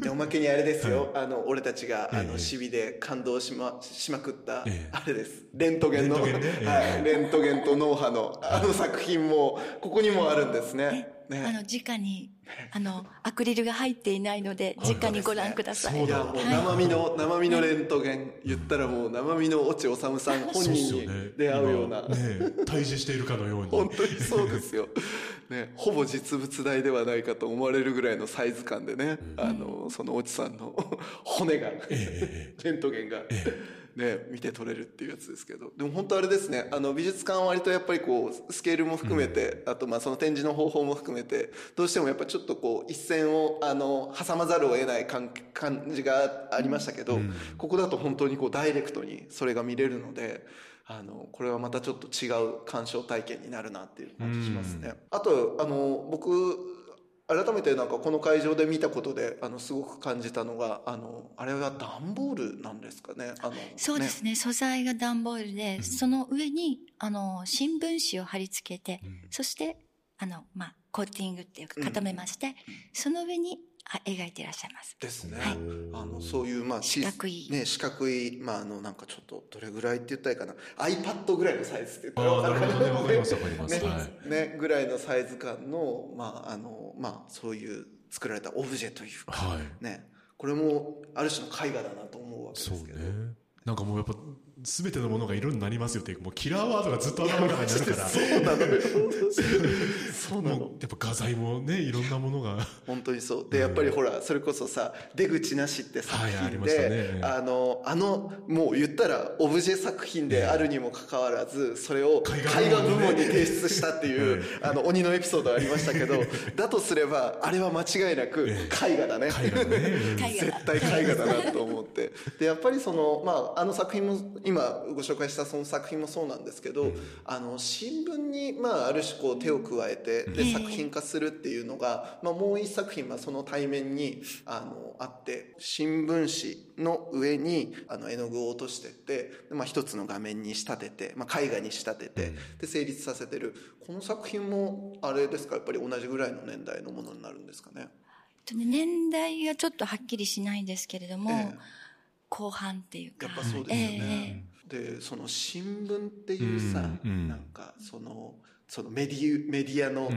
でおまけにあれですよ、あの俺たちがあええのシビで感動しましまくった、ええ。あれです。レントゲンのレントゲンね。ええ。はい、レントゲンと脳波のあの作品もここにもあるんですねね。あの、直に、あの、アクリルが入っていないので、直にご覧ください。そうだ。いやもう生身の、生身のレントゲン言ったらもう生身の越智治さん本人に。出会うような、今ね、対峙しているかのように。本当にそうですよ、ね、ほぼ実物大ではないかと思われるぐらいのサイズ感でね、あのその越智さんの骨が、えレントゲンが、ね、見て取れるっていうやつですけどでも本当あれですねあの美術館は割とやっぱりこうスケールも含めて、あとまあその展示の方法も含めてどうしてもやっぱちょっとこう一線をあの挟まざるを得ない感感じがありましたけど、ここだと本当にこうダイレクトにそれが見れるので。あのこれはまたちょっと違う鑑賞体験になるなっていう感じしますね。あとあの僕改めてなんかこの会場で見たことであのすごく感じたのがあのあれは段ボールなんですかね？あのそうですね。素材が段ボールで、その上に、あの、新聞紙を貼り付けて、そして、あの、まあ、コーティングっていうか固めまして、その上にあ描いていらっしゃいます。ですね。はいあのそういうまあ四角いね四角いまああのなんかちょっとどれぐらいって言ったらいいかな iPad ぐらいのサイズって言ったらああ、なるほどね。わかります、わかりねます。はい。ねぐらいのサイズ感のまああのまあそういう作られたオブジェというか、はい。ねこれもある種の絵画だなと思うわけそうねですけど。。なんかもうやっぱ、すべてのものが色になりますよっていう、もうキラーワードがずっと頭の中にあるから。そうなのよ。そうなのもう。やっぱ画材もね、いろんなものが。本当にそうでやっぱりほらそれこそさ「出口なし」って作はいあり品ましたでねあのあのもう言ったらオブジェ作品であるにもかかわらずそれを絵絵画部門に提出したっていう あの鬼のエピソードありましたけどだとすればあれは間違いなく絵画だね絵画だね。絶対絵画だなと思ってでやっぱりその、まあ、あの作品も今ご紹介したその作品もそうなんですけど、あの新聞に、まあ、ある種こう手を加えてで作品化するっていうのが、まあ、もう一作品はその対面にあのあって新聞紙の上にあの絵の具を落としてってで、まあ、一つの画面に仕立てて、まあ、絵画に仕立ててで成立させてる。この作品もあれですか？やっぱり同じぐらいの年代のものになるんですかね？とね年代がちょっとはっきりしないんですけれども、ええ後半っていうか。やっぱそうですよね。えでその新聞っていうさ、うんうん。なんかそのそのメディメディアの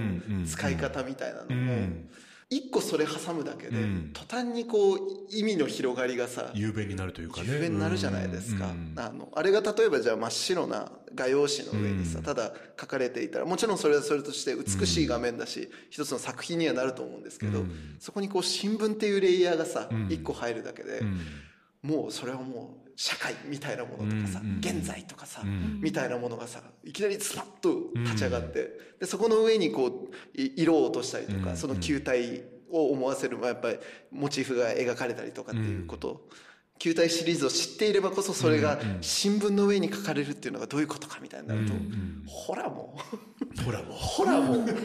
使い方みたいなのうも、ん。一個それ挟むだけで、うん。途端にこう意味の広がりがさ雄弁になるというかね。雄弁になるじゃないですか、うん。あのあれが例えばじゃあ真っ白な画用紙の上にさ、うん。ただ書かれていたらもちろんそれはそれとして美しい画面だし、一つの作品にはなると思うんですけど、うん。そこにこう新聞っていうレイヤーがさうん。一個入るだけで、うんもうそれはもう社会みたいなものとかさ、現在とかさ、うん。みたいなものがさいきなりスパッと立ち上がって、でそこの上にこうい色を落としたりとか、うん。その球体を思わせる、まあ、やっぱりモチーフが描かれたりとかっていうこと、球体シリーズを知っていればこそそれが新聞の上に書かれるっていうのがどういうことかみたいになると、うんうんほらも。うほらも。うほらも。うだか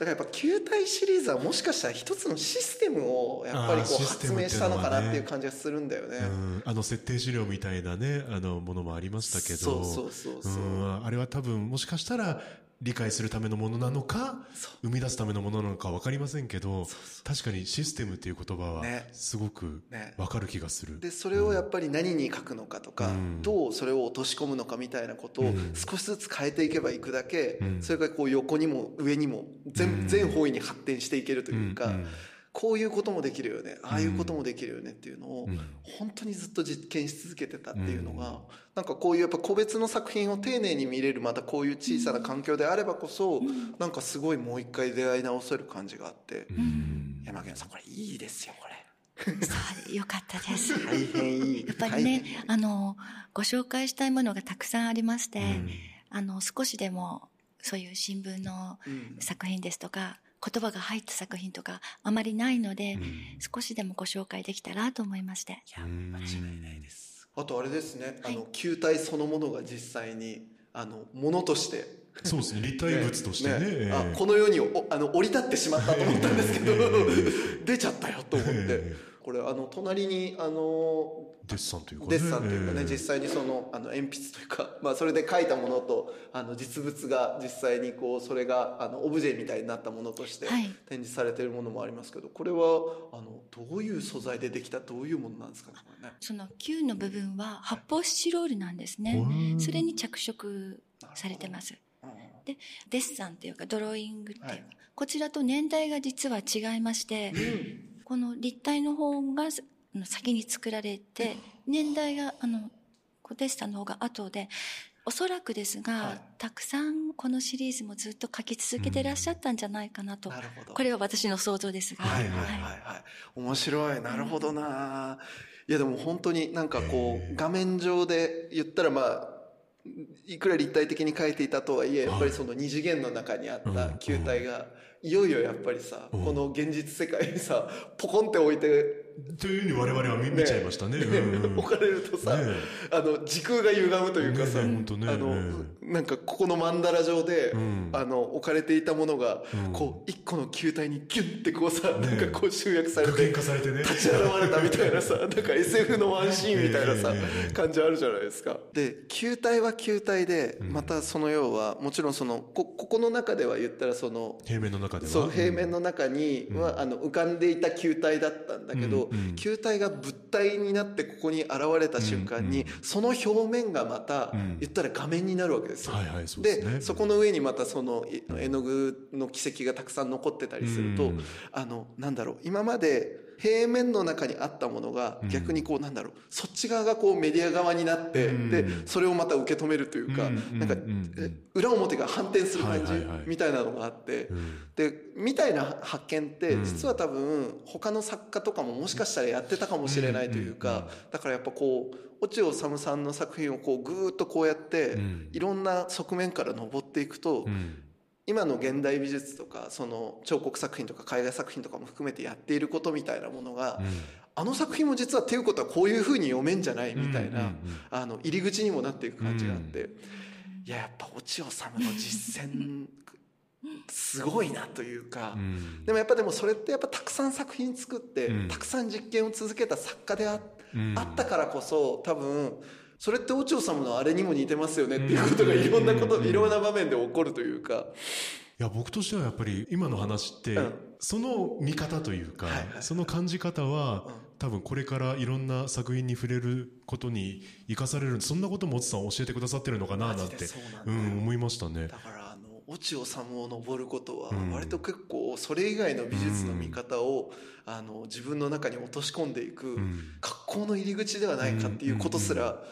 らやっぱ球体シリーズはもしかしたら一つのシステムをやっぱりこう発明したのかなっていう感じがするんだよね。うん。あの設定資料みたいなねあのものもありましたけど。そうそうそうそう。うん。あれは多分もしかしたら理解するためのものなのか生み出すためのものなのか分かりませんけど確かにシステムっていう言葉はね。すごくね。分かる気がする、でそれをやっぱり何に書くのかとか、うん。どうそれを落とし込むのかみたいなことをうん。少しずつ変えていけばいくだけ、うん。それがこう横にも上にも全,、うん。全方位に発展していけるというか、うんこういうこともできるよね。ああいうこともできるよねっていうのを、うん。本当にずっと実験し続けてたっていうのが、なんかこういうやっぱ個別の作品を丁寧に見れるまたこういう小さな環境であればこそ、なんかすごいもう一回出会い直せる感じがあって、うん。山源さんこれいいですよこれ。そうよかったです。大変いい。やっぱりね、あの、ご紹介したいものがたくさんありまして、うん。あの、少しでもそういう新聞のうん。作品ですとか、言葉が入った作品とかあまりないので、うん。少しでもご紹介できたらと思いまして。うんあとあれですね、はい。あの球体そのものが実際にあのものとして。そうですね。立体物としてね。えあえこの世におあの降り立ってしまったと思ったんですけど、出ちゃったよと思って、えこれあの隣にあのデッサンというかね。デッサンというかね、ええ。実際にそのあの鉛筆というか、まあ、それで書いたものとあの実物が実際にこうそれがあのオブジェみたいになったものとしてはい。展示されているものもありますけどこれはあのどういう素材でできたどういうものなんですかねその球の部分は発泡スチロールなんですね。うん。それに着色されてます。で、デッサンっていうかドローイングっていうか、はい。こちらと年代が実は違いまして、この立体の方があの先に作られて、年代が、あの、こうデッサンの方が後で、おそらくですが、はい。たくさんこのシリーズもずっと書き続けてらっしゃったんじゃないかなと。なるほど。これは私の想像ですが。はいはいはいはい。面白い。なるほどな。いやでも本当になんかこう画面上で言ったらまあいくら立体的に描いていたとはいえやっぱりその二次元の中にあった球体がいよいよやっぱりさうん。この現実世界にさポコンって置いてというふうに我々は見見ちゃいましたね。置かれるとさねあの時空が歪むというかさねね本当ね。あのねなんかここの曼荼羅上でうん。あの置かれていたものがうん。こう一個の球体にギュンってこうさねなんかこう集約され具て現化されてね。立ち現れたみたいなさ なんか SF のワンシーンみたいなさ感じあるじゃないですか。で球体は球体でまたその要はもちろんそのこここの中では言ったらその平面の中では？そう平面の中にはあの浮かんでいた球体だったんだけど球体が物体になってここに現れた瞬間にその表面がまたうん。言ったら画面になるわけですよ。でそこの上にまたそのい絵の具の軌跡がたくさん残ってたりすると、うん。あのなんだろう今まで平面の中にあったものが逆にこうなんだろう。そっち側がこうメディア側になって、うん。でそれをまた受け止めるというか、うんなんか、裏表が反転する感じみたいなのがあって、うん。でみたいな発見ってうん。実は多分他の作家とかももしかしたらやってたかもしれないというかだからやっぱこう落尾治さんの作品をこうぐーっとこうやってうん。いろんな側面から登っていくとうん今の現代美術とかその彫刻作品とか海外作品とかも含めてやっていることみたいなものがあの作品も実はっていうことはこういうふうに読めんじゃないみたいなうんうんうん。あの入り口にもなっていく感じがあっていややっぱ落尾治の実践すごいなというか。うん。でもやっぱでもそれってやっぱたくさん作品作って、うん。たくさん実験を続けた作家であ,、うん。あったからこそ多分それってオチョ様のあれにも似てますよねっていうことがいろんなこと、うん。いろんな場面で起こるというか、いや僕としてはやっぱり今の話って、うん。その見方というか、はいはい。その感じ方は、うん。多分これからいろんな作品に触れることに生かされるそんなこともおつさん教えてくださってるのかななんてうなん思いましたね。だからあの落ち治を登ることはうん。割と結構それ以外の美術の見方を、あの自分の中に落とし込んでいく、ん。格好の入り口ではないかっていうことすら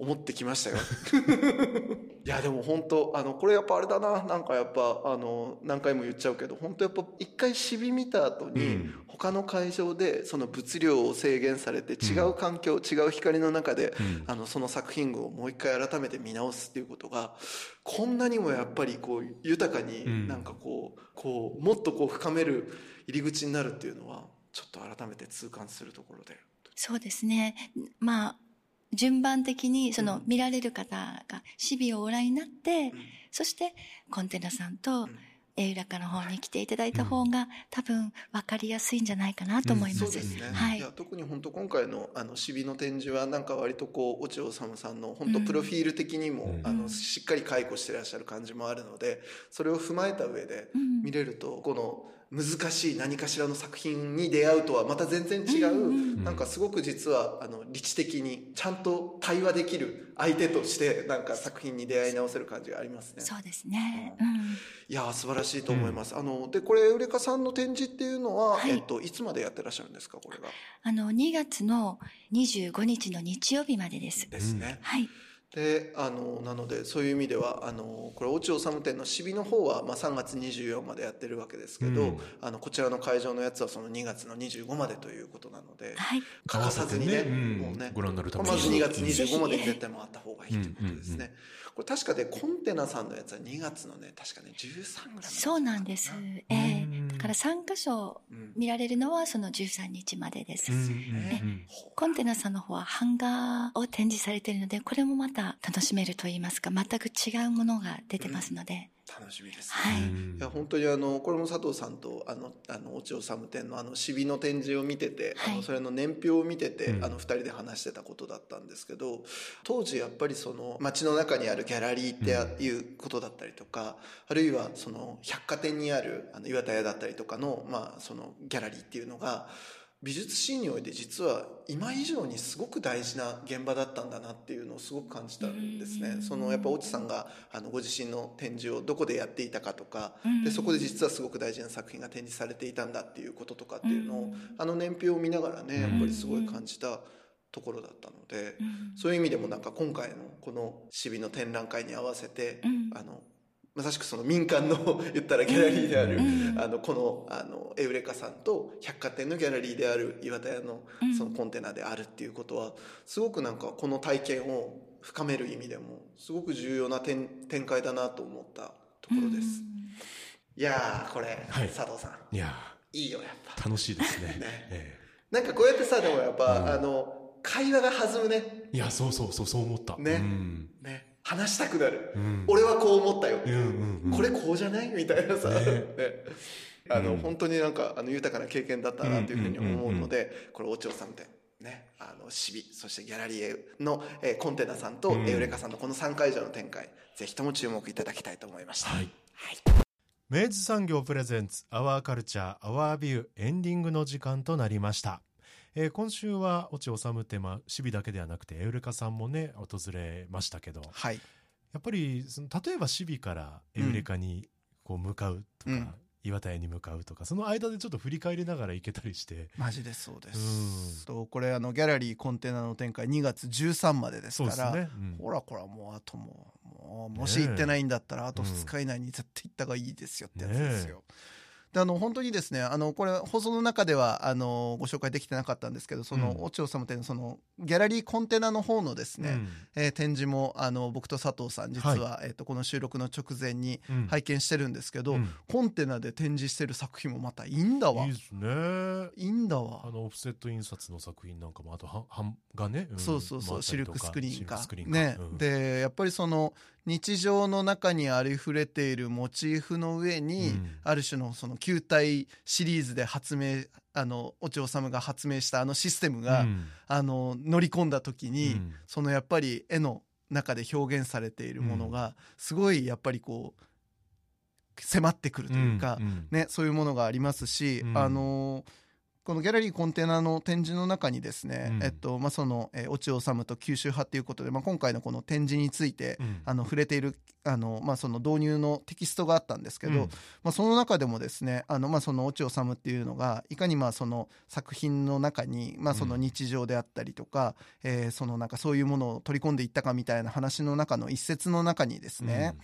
思ってきましたよ。いやでも本当あのこれやっぱあれだな。なんかやっぱあの何回も言っちゃうけど本当やっぱ一回シビ見た後に、うん。他の会場でその物量を制限されて違う環境、違う光の中で、うん。あのその作品群をもう一回改めて見直すっていうことがこんなにもやっぱりこう豊かにうん。なんかこう,、こうもっとこう深める入り口になるっていうのはちょっと改めて痛感するところで。そうですね。まあ、順番的にそのうん見られる方がシビをご覧になって、うん。そしてコンテナさんとん。エウラカの方に来ていただいた方が、多分分かりやすいんじゃないかなと思います。そうですね、はい。いや特に本当今回のあのシビの展示はなんか割とこう落合治さんの本当プロフィール的にも、うん。あのしっかり解雇してらっしゃる感じもあるのでそれを踏まえた上でうん。見れるとこの難しい何かしらの作品に出会うとはまた全然違う、うんうんなんかすごく実はあの理知的にちゃんと対話できる相手としてなんか作品に出会い直せる感じがありますね。そうですね。ううん。いやー素晴らしいと思います。あのでこれエウレカさんの展示っていうのは、はいえっといつまでやってらっしゃるんですかこれが？あの、2月の25日の日曜日までです。ですね。はい。であのなのでそういう意味ではあのこれ落合治店のシビの方は、まあ、3月24までやってるわけですけど、うん。あのこちらの会場のやつはその2月の25までということなのではい。欠かさずにねねうん。もうねご覧になるために。まず2月ぜ25まで絶対回った方がいいということですね、うんうんうん。これ確かでコンテナさんのやつは2月のね確かね13ぐらいそうなんです。ええ。うん。だから3箇所うん見られるのはその13日までです。コンテナさんの方は版画を展示されているので、これもまた楽しめると言いますか、全く違うものが出てますので、楽しみですね、はい。うん。いや本当にあのこれも佐藤さんとあのあの落合治店のあのシビの展示を見てて、あはい。のそれの年表を見てて、うん。あの2人で話してたことだったんですけど当時やっぱりその街の中にあるギャラリーっていうことだったりとか、あるいはその百貨店にあるあの岩田屋だったりとかの,、まあそのギャラリーっていうのが美術シーンにおいて実は今以上にすごく大事な現場だったんだなっていうのをすごく感じたんですね。そのやっぱ越智さんがあのご自身の展示をどこでやっていたかとか、うん。でそこで実はすごく大事な作品が展示されていたんだっていうこととかっていうのを、うん。あの年表を見ながらねやっぱりすごいうん感じたところだったので、うん。そういう意味でもなんか今回のこのシビの展覧会に合わせて、うん。あのまさしくその民間の 言ったらギャラリーである、うん。あのこのあのエウレカさんと百貨店のギャラリーである岩田屋のうん。そのコンテナであるっていうことはすごくなんかこの体験を深める意味でもすごく重要な展展開だなと思ったところです。いやーこれ、はい。佐藤さん。いやいいよやっぱ。ー楽しいですね。ね。えなんかこうやってさでもやっぱ、うん。あの会話が弾むね。えいやそうそうそうそう思った。ね。うん。ね話したくなる、うん。俺はこう思ったよ、うんうんうん。これこうじゃない？みたいなさ、ね。ね。あの、うん。本当になんかあの豊かな経験だったなというふうに思うので、これお嬢さん店ね。あの市美そしてギャラリーの、えーコンテナさんとうん。エウレカさんのこの3会場の展開ぜひとも注目いただきたいと思いました、はい。明治産業 presents Our Culture, Our View エンディングの時間となりました、えー今週はオチ・オサムテーマ市美だけではなくてエウレカさんもね訪れましたけどはい。やっぱりその例えば市美からエウレカにこう向かうとか、うん。岩田屋に向かうとかその間でちょっと振り返りながら行けたりして。マジでそうでうん。とこれあのギャラリーコンテナの展開2月13までですからね、うん。ほらこらもうあともうもうもし行ってないんだったらあと2日以内に絶対行った方がいいですよってやつですよ。であの本当にですねあのこれ放送の中ではあのご紹介できてなかったんですけどその、うん。おちおさま店のそのギャラリーコンテナの方のですね、うん。えー展示もあの僕と佐藤さん実は、えー、とこの収録の直前にうん。拝見してるんですけど、うん。コンテナで展示してる作品もまたいいんだわ。いいいですね。いんだわ。あのオフセット印刷の作品なんかもあとは版がね、ん。そうそうそう、シルクスクリーンか。ーンね、うん。でやっぱりその日常の中にありふれているモチーフの上に、うん。ある種のその球体シリーズで発明あの落合治が発明したあのシステムが、うん。あの乗り込んだ時に、うん。そのやっぱり絵の中で表現されているものが、すごいやっぱりこう迫ってくるというか、ね、そういうものがありますし、うん。あのこのギャラリーコンテナの展示の中にですね、うん。えっとまあ、その、えー、落尾治と九州派ということで、まあ、今回のこの展示について、うん。あの触れているあの、まあ、その導入のテキストがあったんですけど、うん。まあ、その中でもですねあの、まあ、その落尾治っていうのがいかにまあその作品の中に、まあ、その日常であったりとか、えーそのなんかそういうものを取り込んでいったかみたいな話の中の一節の中にですね、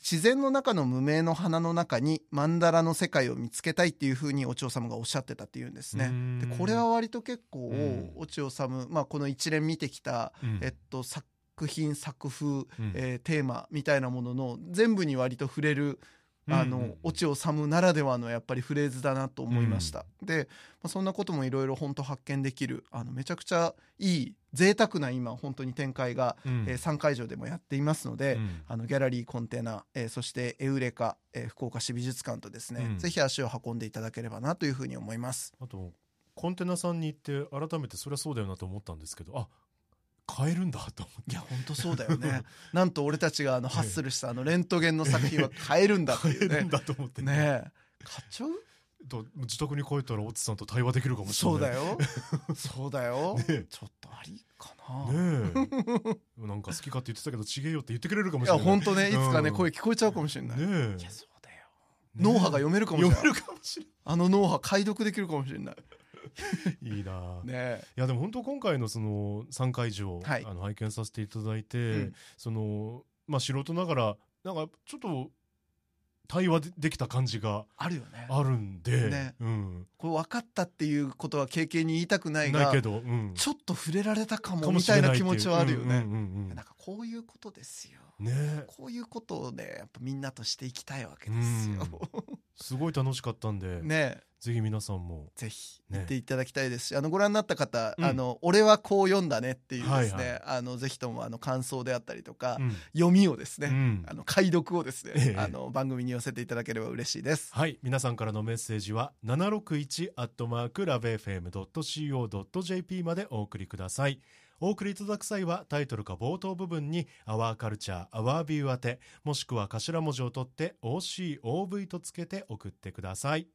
自然の中の無名の花の中に曼荼羅の世界を見つけたいっていうふうにお千代様がおっしゃってたっていうんですね。うん。でこれは割と結構うん。お千代様、まあ、この一連見てきた、うん。えっと、作品作風、うん。えーテーマみたいなものの全部に割と触れるあの、うん。うんお千代様ならではのやっぱりフレーズだなと思いました、で、まあ、そんなこともいろいろ本当発見できるあのめちゃくちゃいい贅沢な今本当に展開が、うん。えー3会場でもやっていますので、うん。あのギャラリーコンテナ、えーそしてエウレカ、えー福岡市美術館とですね、うん。ぜひ足を運んでいただければなというふうに思います。あとコンテナさんに行って改めてそりゃそうだよなと思ったんですけどあ買えるんだと思って。いや本当そうだよね。なんと俺たちがあのハッスルしたあのレントゲンの作品は買えるんだって買えいうね。るんだと思ってね。え。買っちゃう？と自宅に帰ったらオツさんと対話できるかもしれない。そうだよ。そうだよ、ねえ。ちょっとありかな、ねえ。なんか好きかって言ってたけどちげえよって言ってくれるかもいしれない。や本当ね。いつかね、うん声聞こえちゃうかもしれない、ねえ。いやそうだよ。脳波が読めるかもしれない。読めるかもしれあの脳波解読できるかもしれない。ない いいな、ね。いやでも本当今回のその3会場、はい。あの拝見させていただいて、うん。そのまあ素人ながらなんかちょっと対話でできた感じがあるよね。あるんで、ね。うん、これ分かったっていうことは経験に言いたくないがないけど、うん、ちょっと触れられたかもみたいな気しれないっていう持ちはあるよね、うんうんうんなんかこういうことですよ。うんね。えこういうことをねやっぱみんなとしていきたいわけですよ、すごい楽しかったんで、ねぜひ皆さんもぜひね。見ていただきたいですし、あのご覧になった方、うん。あの俺はこう読んだねっていうですね、はいはい。あのぜひともあの感想であったりとか、うん。読みをですね、うん。あの解読をですね、ええ。あの番組に寄せていただければ嬉しいです。はい。皆さんからのメッセージは761アットマークラブ FM.co.jp までお送りください。お送りいただく際はタイトルか冒頭部分に「アワーカルチャーアワービュー宛てもしくは頭文字を取って OCOV とつけて送ってください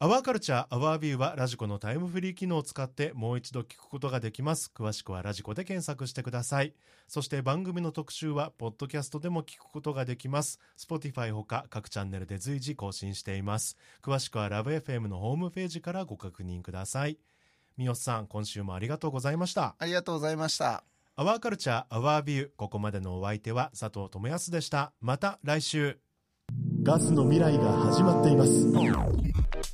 アワーカルチャーアワービューはラジコのタイムフリー機能を使ってもう一度聞くことができます。詳しくはラジコで検索してください。そして番組の特集はポッドキャストでも聞くことができます。Spotify ほか各チャンネルで随時更新しています。詳しくはラブ f m のホームページからご確認ください。三好さん今週もありがとうございました。ありがとうございました。アワーカルチャーアワービューここまでのお相手は佐藤智康でした。また来週。ガスの未来が始まっています